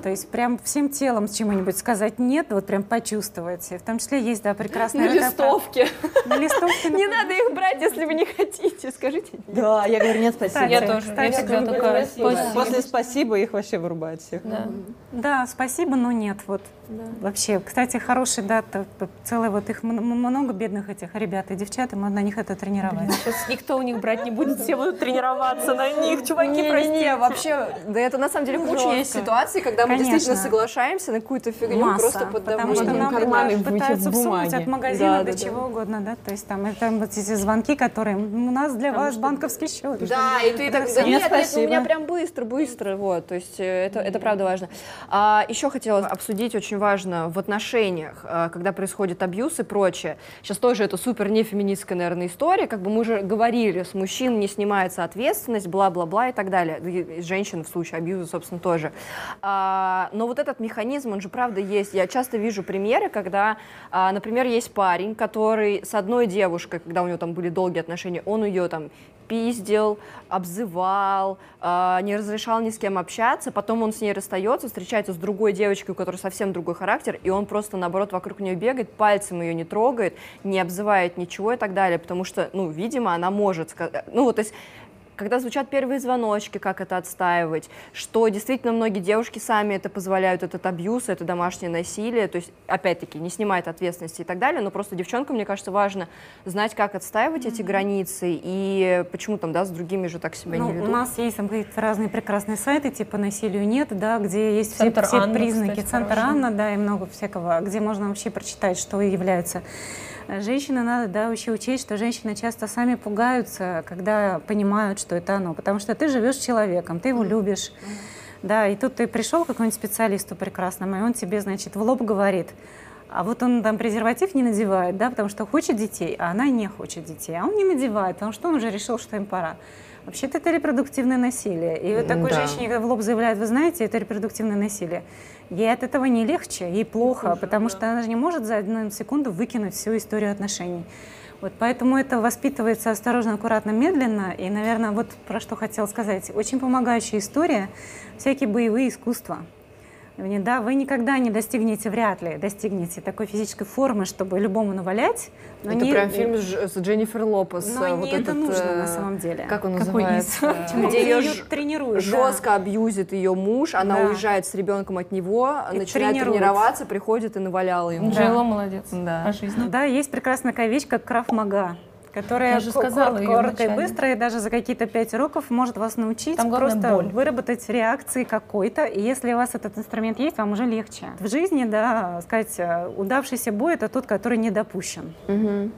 F: то есть прям всем телом чему-нибудь сказать нет, вот прям почувствовать. в том числе есть, да, прекрасная...
A: На листовке.
F: На листовке.
A: Не надо их брать, если вы не хотите, скажите.
E: Да, я говорю, нет, спасибо.
C: Я тоже. Я всегда такая,
E: После спасибо их вообще вырубает всех.
F: Да, спасибо, но нет. Вот. Вообще, кстати, хороший, да, целый вот их много бедных этих ребят и девчат, и мы на них это тренировать.
C: Сейчас никто у них брать не будет, все будут тренироваться на них, чуваки,
A: не,
C: простите.
A: Не, не, вообще, да это на самом деле куча есть ситуаций, когда мы действительно соглашаемся на какую-то фигню
F: Масса,
A: просто под
F: потому что нам
D: карманы
F: пытаются всунуть от магазина
A: Да,
F: до
A: да,
F: чего
A: да.
F: угодно, да, то есть там это вот эти звонки, которые у нас для вас банковский счет.
A: Да, и ты так, да
E: Нет,
A: нет, нет, у меня прям быстро, быстро, вот, то есть э, это, это правда важно. А, еще хотела обсудить, очень важно, в отношениях, а, когда происходит абьюз и прочее, сейчас тоже это супер не феминистская, наверное, история, как бы мы уже говорили, с мужчин не снимается ответственность, бла-бла-бла и так далее, и женщин в случае абьюза, собственно, тоже. А, но вот этот механизм, он же правда есть. Я часто вижу примеры, когда, а, например, есть парень, который с одной девушкой, когда у него там были долгие отношения, он ее там пиздил, обзывал, а, не разрешал ни с кем общаться, потом он с ней расстается, встречается с другой девочкой, у которой совсем другой характер, и он просто, наоборот, вокруг нее бегает, пальцем ее не трогает, не обзывает ничего и так далее, потому что, ну, видимо, она может ну, вот, то есть когда звучат первые звоночки, как это отстаивать, что действительно многие девушки сами это позволяют, этот абьюз, это домашнее насилие, то есть, опять-таки, не снимает ответственности и так далее, но просто девчонкам, мне кажется, важно знать, как отстаивать эти границы и почему там, да, с другими же так себя
F: Ну,
A: не ведут.
F: у нас есть там какие-то разные прекрасные сайты, типа насилию нет, да, где есть все,
C: Центр
F: все
C: Анна,
F: признаки.
C: кстати,
F: Центр
C: хороший.
F: Анна, да, и много всякого, где можно вообще прочитать, что является. Женщины надо, да, вообще учесть, что женщины часто сами пугаются, когда понимают, что это оно, потому что ты живешь с человеком, ты его любишь, да, и тут ты пришел к какому-нибудь специалисту прекрасному, и он тебе, значит, в лоб говорит, а вот он там презерватив не надевает, да, потому что хочет детей, а она не хочет детей, а он не надевает, потому что он уже решил, что им пора. Вообще-то это репродуктивное насилие. И вот такой
A: Да.
F: женщине, в лоб заявляет, вы знаете, это репродуктивное насилие. Ей от этого не легче, ей плохо, потому что она же не может за одну секунду выкинуть всю историю отношений. Вот поэтому это воспитывается осторожно, аккуратно, медленно. И, наверное, вот про что хотела сказать. Очень помогающая история – всякие боевые искусства. Да, вы никогда не достигнете, вряд ли достигнете такой физической формы, чтобы любому навалять. Но
A: это
F: не-
A: прям фильм с, Дж- с Дженнифер Лопес.
F: Но
A: э,
F: не
A: вот
F: это
A: этот,
F: нужно
A: э,
F: на самом деле.
A: Как он
F: Какой
A: называется?
F: из?
A: Где ее
F: тренируют, да.
A: жестко абьюзит ее муж, она
F: Да.
A: уезжает с ребенком от него,
F: И
A: начинает
F: тренирует.
A: тренироваться, приходит и наваляла ему.
C: Джейло молодец.
A: Да.
F: Да, есть прекрасная такая вещь, как краф-мага, которая
C: Я же сказала
F: коротко и быстро, и даже за какие-то пять уроков может вас научить
C: Там
F: просто
C: боль.
F: выработать реакции какой-то, и если у вас этот инструмент есть, вам уже легче. В жизни, да, сказать, э, удавшийся бой — это тот, который не допущен.
A: Мгм.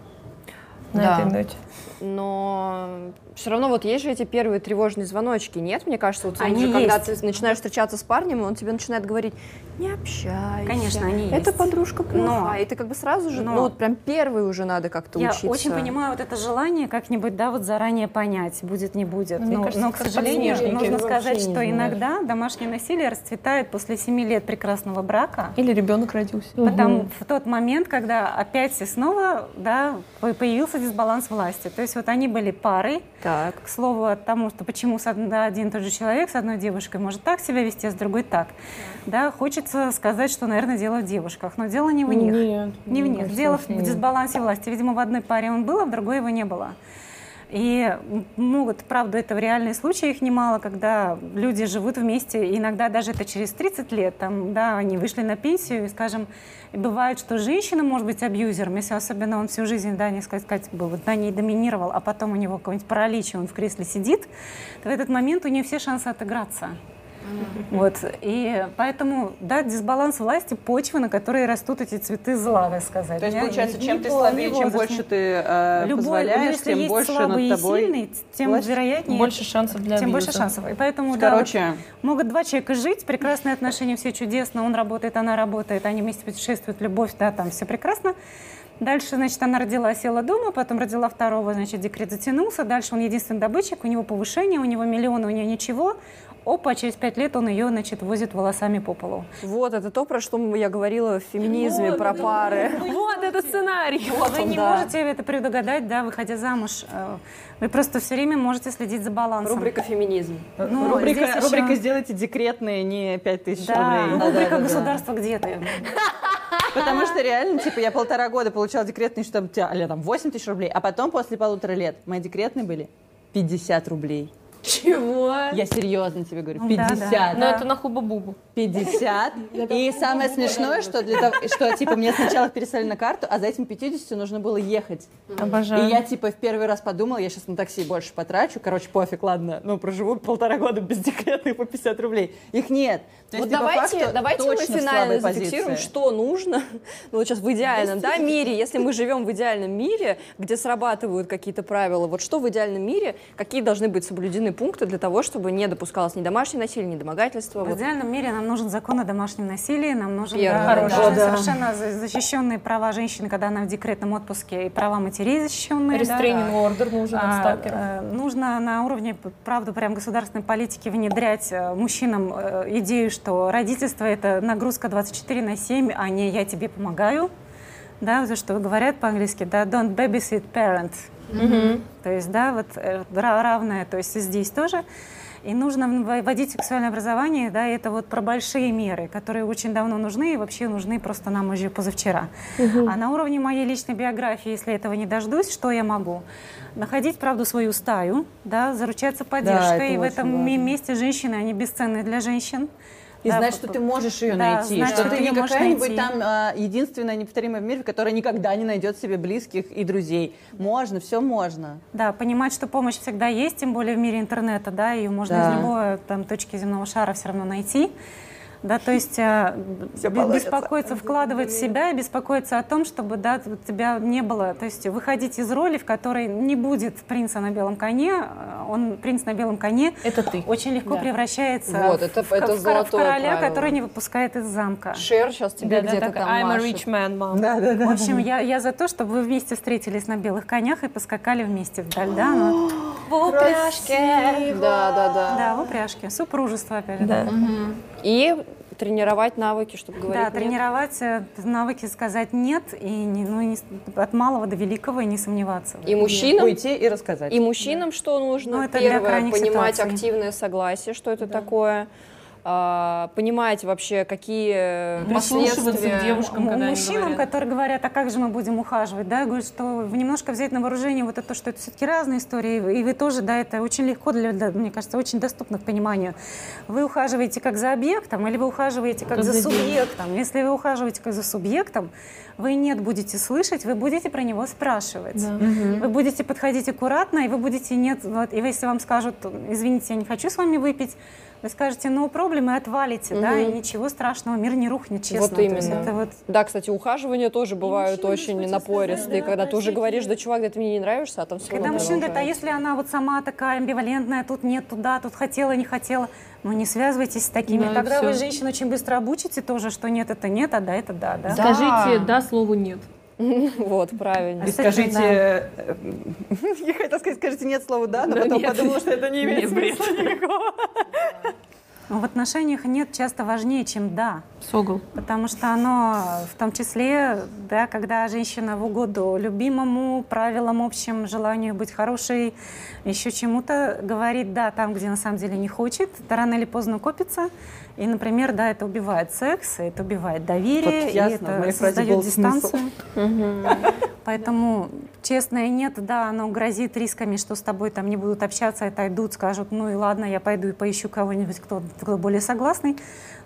C: На
A: Да.
C: этой ноте.
A: Но все равно вот есть же эти первые тревожные звоночки, нет? Мне кажется, вот
F: Они
A: же, когда
F: есть.
A: ты начинаешь встречаться с парнем, он тебе начинает говорить, не общайся.
F: Конечно, они
A: Это
F: есть.
A: подружка плохая.
F: Но-
A: И ты как бы сразу же,
F: но-
A: ну вот прям первый уже надо как-то
F: Я
A: учиться.
F: очень понимаю вот это желание как-нибудь, да, вот заранее понять, будет, не будет.
C: Мне
F: но,
C: кажется,
F: но, к сожалению, нужно сказать, что
D: знаешь.
F: иногда домашнее насилие расцветает после семи лет прекрасного брака.
C: Или ребенок родился.
F: Потому в тот момент, когда опять и снова да, по- появился дисбаланс власти. То есть вот они были парой.
A: Так.
F: К слову, от тому, что почему один и тот же человек с одной девушкой может так себя вести, а с другой так. Да, хочется сказать, что, наверное, дело в девушках. Но дело не в них.
D: Нет.
F: Не в них. Дело в дисбалансе власти. Видимо, в одной паре он был, а в другой его не было. И могут, правда, это в реальные случаи их немало, когда люди живут вместе, иногда даже это через 30 лет, там, да, они вышли на пенсию, и, скажем, бывает, что женщина может быть абьюзером, если особенно он всю жизнь, да, не сказать, был, вот, на ней доминировал, а потом у него какой-нибудь паралич, и он в кресле сидит, то в этот момент у нее все шансы отыграться. Вот. И поэтому, да, дисбаланс власти – почва, на которой растут эти цветы зла, так сказать.
E: То есть, получается, чем ты слабее, чем больше ты э,
F: Любой,
E: позволяешь, тем
F: есть
E: больше
F: слабый
E: над
F: и
E: тобой.
F: сильный, тем
E: власть.
F: вероятнее,
C: Больше шансов для
F: тем больше шансов. И поэтому, да, вот
E: Короче,
F: могут два человека жить, прекрасные отношения, все чудесно, он работает, она работает, они вместе путешествуют, любовь, да, там все прекрасно. Дальше, значит, она родила, села дома, потом родила второго, значит, декрет затянулся. Дальше он единственный добытчик, у него повышение, у него миллионы, у нее ничего. Опа, через пять лет он ее, значит, возит волосами по полу.
A: Вот, это то, про что я говорила в феминизме, про пары. Вот, это сценарий. Вот
F: Вы
A: он,
F: не
A: да.
F: можете это предугадать, да, выходя замуж. Э, Вы просто все время можете следить за балансом.
A: Рубрика «Феминизм».
F: Ну,
E: рубрика,
F: еще-
E: рубрика «Сделайте декретные не 5000
F: Да,
E: рублей».
F: рубрика «Государство где ты?».
E: Потому что реально, типа, я полтора года получала декретные, что там, тя- или там 8 тысяч рублей, а потом, после полутора лет, мои декретные были 50 рублей.
A: Чего?
E: Я серьезно тебе говорю,
F: Да,
E: 50.
F: да.
C: Но это на хуба-бубу.
E: 50. И самое смешное, что для того, что типа мне сначала переслали на карту, а за этим 50 нужно было ехать.
C: Обожаю.
E: И я типа в первый раз подумала, я сейчас на такси больше потрачу. Короче, пофиг, ладно, ну проживу полтора года без декретных по 50 рублей. Их нет. То
A: Вот
E: есть ты по
A: давайте,
E: факту
A: давайте мы финально зафиксируем,
E: позиции.
A: что нужно. Ну, вот сейчас в идеальном да, мире, если мы живем в идеальном мире, где срабатывают какие-то правила, вот что в идеальном мире, какие должны быть соблюдены пункты для того, чтобы не допускалось ни домашнее насилие, ни домогательство.
F: В
A: Вот.
F: идеальном мире нам нужен закон о домашнем насилии, нам нужен
A: Первый.
F: да,
A: Хороший.
F: да,
E: да.
F: совершенно за- защищенные права женщины, когда она в декретном отпуске, и права матерей защищенные. да.
C: Рестрейнинг ордер нужен от
F: А, э, Нужно на уровне, правда, прям государственной политики внедрять э, мужчинам э, идею, что родительство — это нагрузка 24 на 7, а не «я тебе помогаю». Да, за что говорят по-английски, да, don't babysit parent. То есть, да, вот э, ра- равное, то есть здесь тоже. И нужно вводить сексуальное образование, да, это вот про большие меры, которые очень давно нужны и вообще нужны просто нам уже позавчера. А на уровне моей личной биографии, если этого не дождусь, что я могу? Находить, правду, свою стаю, да, заручаться поддержкой.
E: это
F: и в этом
E: важно.
F: ме- месте женщины, они бесценны для женщин.
E: И
F: Да,
E: знать, что ты можешь ее
F: да,
E: найти,
F: знать,
E: что
F: что
E: ты не какая-нибудь там а, единственная неповторимая в мире, которая никогда не найдет себе близких и друзей. Можно, все можно.
F: Да, понимать, что помощь всегда есть, тем более в мире интернета, да, ее можно
E: Да.
F: из любой там, точки земного шара все равно найти. Да, то есть
E: получится.
F: беспокоиться, вкладывать в себя и беспокоиться о том, чтобы да, тебя не было. То есть выходить из роли, в которой не будет принца на белом коне, э, он принц на белом коне
C: Это ты.
F: очень легко превращается
A: Вот,
F: в,
A: это-
F: в-
A: это
F: в- в короля,
A: правило.
F: который не выпускает из замка.
A: Шер сейчас тебе
C: Да, да,
A: где-то
C: так,
A: там
C: I'm a
A: машет.
C: rich man, mom.
E: Да, да,
F: В общем, я, я за то, чтобы вы вместе встретились на белых конях и поскакали вместе вдаль, да, ну,
C: В упряжке.
A: Да, да, да.
F: да, в упряжке, супружество, опять же.
C: Да.
A: И тренировать навыки, чтобы говорить
F: Да,
A: «нет».
F: тренировать э, навыки сказать нет и не, ну, не от малого до великого и не сомневаться.
A: И мужчинам,
E: Уйти и рассказать.
A: и мужчинам что нужно?
F: Ну, это
A: Первое, понимать
F: ситуаций.
A: активное согласие, что это такое. А, понимать вообще, какие
C: Прислушиваться
A: последствия.
C: к девушкам, когда
F: Мужчинам,
C: говорят.
F: которые говорят, а как же мы будем ухаживать, да, говорят, что немножко взять на вооружение вот это, что это все-таки разные истории, и вы тоже, да, это очень легко для, для, мне кажется, очень доступно к пониманию. Вы ухаживаете как за объектом или вы ухаживаете как
C: Как
F: за
C: за
F: субъектом? Если вы ухаживаете как за субъектом, вы нет будете слышать, вы будете про него спрашивать. Вы будете подходить аккуратно, и вы будете нет, вот, и если вам скажут, извините, я не хочу с вами выпить, вы скажете, problem, и отвалите, да, и ничего страшного, мир не рухнет, честно.
A: Вот именно.
F: это вот
A: Да, кстати, ухаживания тоже бывают очень напористые, когда ты уже говоришь, да, чувак, да ты мне не нравишься, а там все
F: Когда мужчина говорит, а если она вот сама такая амбивалентная, тут нет, туда, тут хотела, не хотела, ну не связывайтесь с такими.
C: Да, и
F: Тогда вы женщин очень быстро обучите тоже, что нет, это нет, а да, это да, да.
C: Скажите да слову нет.
A: Вот, правильно.
E: И скажите,
F: да.
E: э, я хотела сказать, скажите нет слова да, но потом подумала, что это не имеет смысла никакого.
F: В отношениях нет часто важнее, чем да.
C: Согл.
F: Потому что оно в том числе, да, когда женщина в угоду любимому, правилам общим, желанию быть хорошей, еще чему-то говорит да там, где на самом деле не хочет, это рано или поздно копится. И, например, да, это убивает секс, это убивает доверие,
E: Вот
F: и
E: ясно, в
F: это создает
E: смысл.
F: Поэтому честное нет, да, оно грозит рисками, что с тобой там не будут общаться, отойдут, скажут, ну и ладно, я пойду и поищу кого-нибудь, кто, кто более согласный,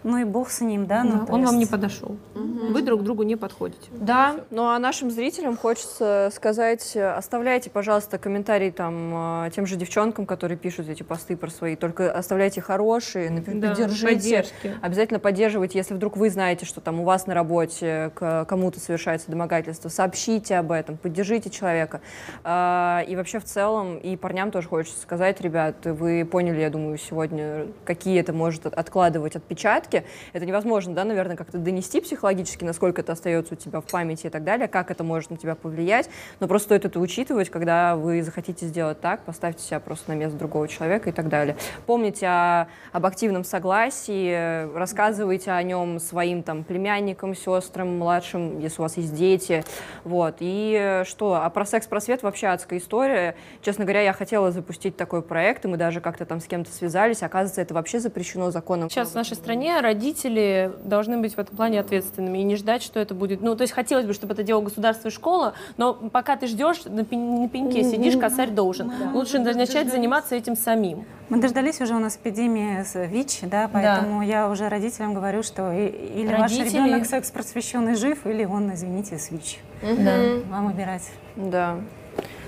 F: ну и бог с ним, да. ну, то
C: Он вам не
F: есть-
C: подошел. Вы друг другу не подходите.
A: Да, ну а нашим зрителям хочется сказать, оставляйте, пожалуйста, комментарии там э, тем же девчонкам, которые пишут эти посты про свои, только оставляйте хорошие, например,
C: Да,
A: поддержите.
C: поддержки.
A: Обязательно поддерживайте, если вдруг вы знаете, что там у вас на работе к кому-то совершается домогательство, сообщите об этом, поддержите человека. А, И вообще в целом, и парням тоже хочется сказать, ребят, вы поняли, я думаю, сегодня, какие это может от- откладывать отпечатки. Это невозможно, да, наверное, как-то донести психологически, насколько это остается у тебя в памяти и так далее, как это может на тебя повлиять. Но просто стоит это учитывать, когда вы захотите сделать так, поставьте себя просто на место другого человека и так далее. Помните о- об активном согласии, рассказывайте о нем своим там племянникам, сестрам, младшим, если у вас есть дети. Вот. И э, что? А про секс-просвет вообще адская история. Честно говоря, я хотела запустить такой проект, и мы даже как-то там с кем-то связались. Оказывается, это вообще запрещено законом.
C: Сейчас в нашей стране родители должны быть в этом плане ответственными и не ждать, что это будет. Ну, то есть хотелось бы, чтобы это делало государство и школа, но пока ты ждешь, на, пен- на пеньке сидишь, косарь должен. Лучше начать заниматься этим самим.
F: Мы дождались уже у нас эпидемии с ВИЧ, да, поэтому да. я уже родителям говорю, что или Родители... ваш ребенок секс просвещенный жив, или он, извините, с ВИЧ. Угу. Да. Вам выбирать.
A: Да.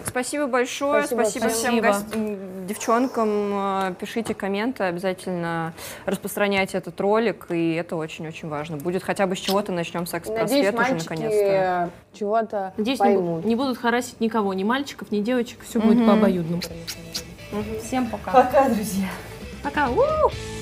A: Спасибо большое. Спасибо, спасибо, всем гост... девчонкам. Э, пишите комменты, обязательно распространяйте этот ролик, и это очень-очень важно. Будет хотя бы с чего-то начнем секс-просвет уже наконец-то.
D: чего-то
C: Надеюсь, поймут. Не, не будут харасить никого, ни мальчиков, ни девочек. Все угу. будет по обоюдному.
A: Угу. Всем пока.
E: Пока, друзья.
C: Пока. У-у-у.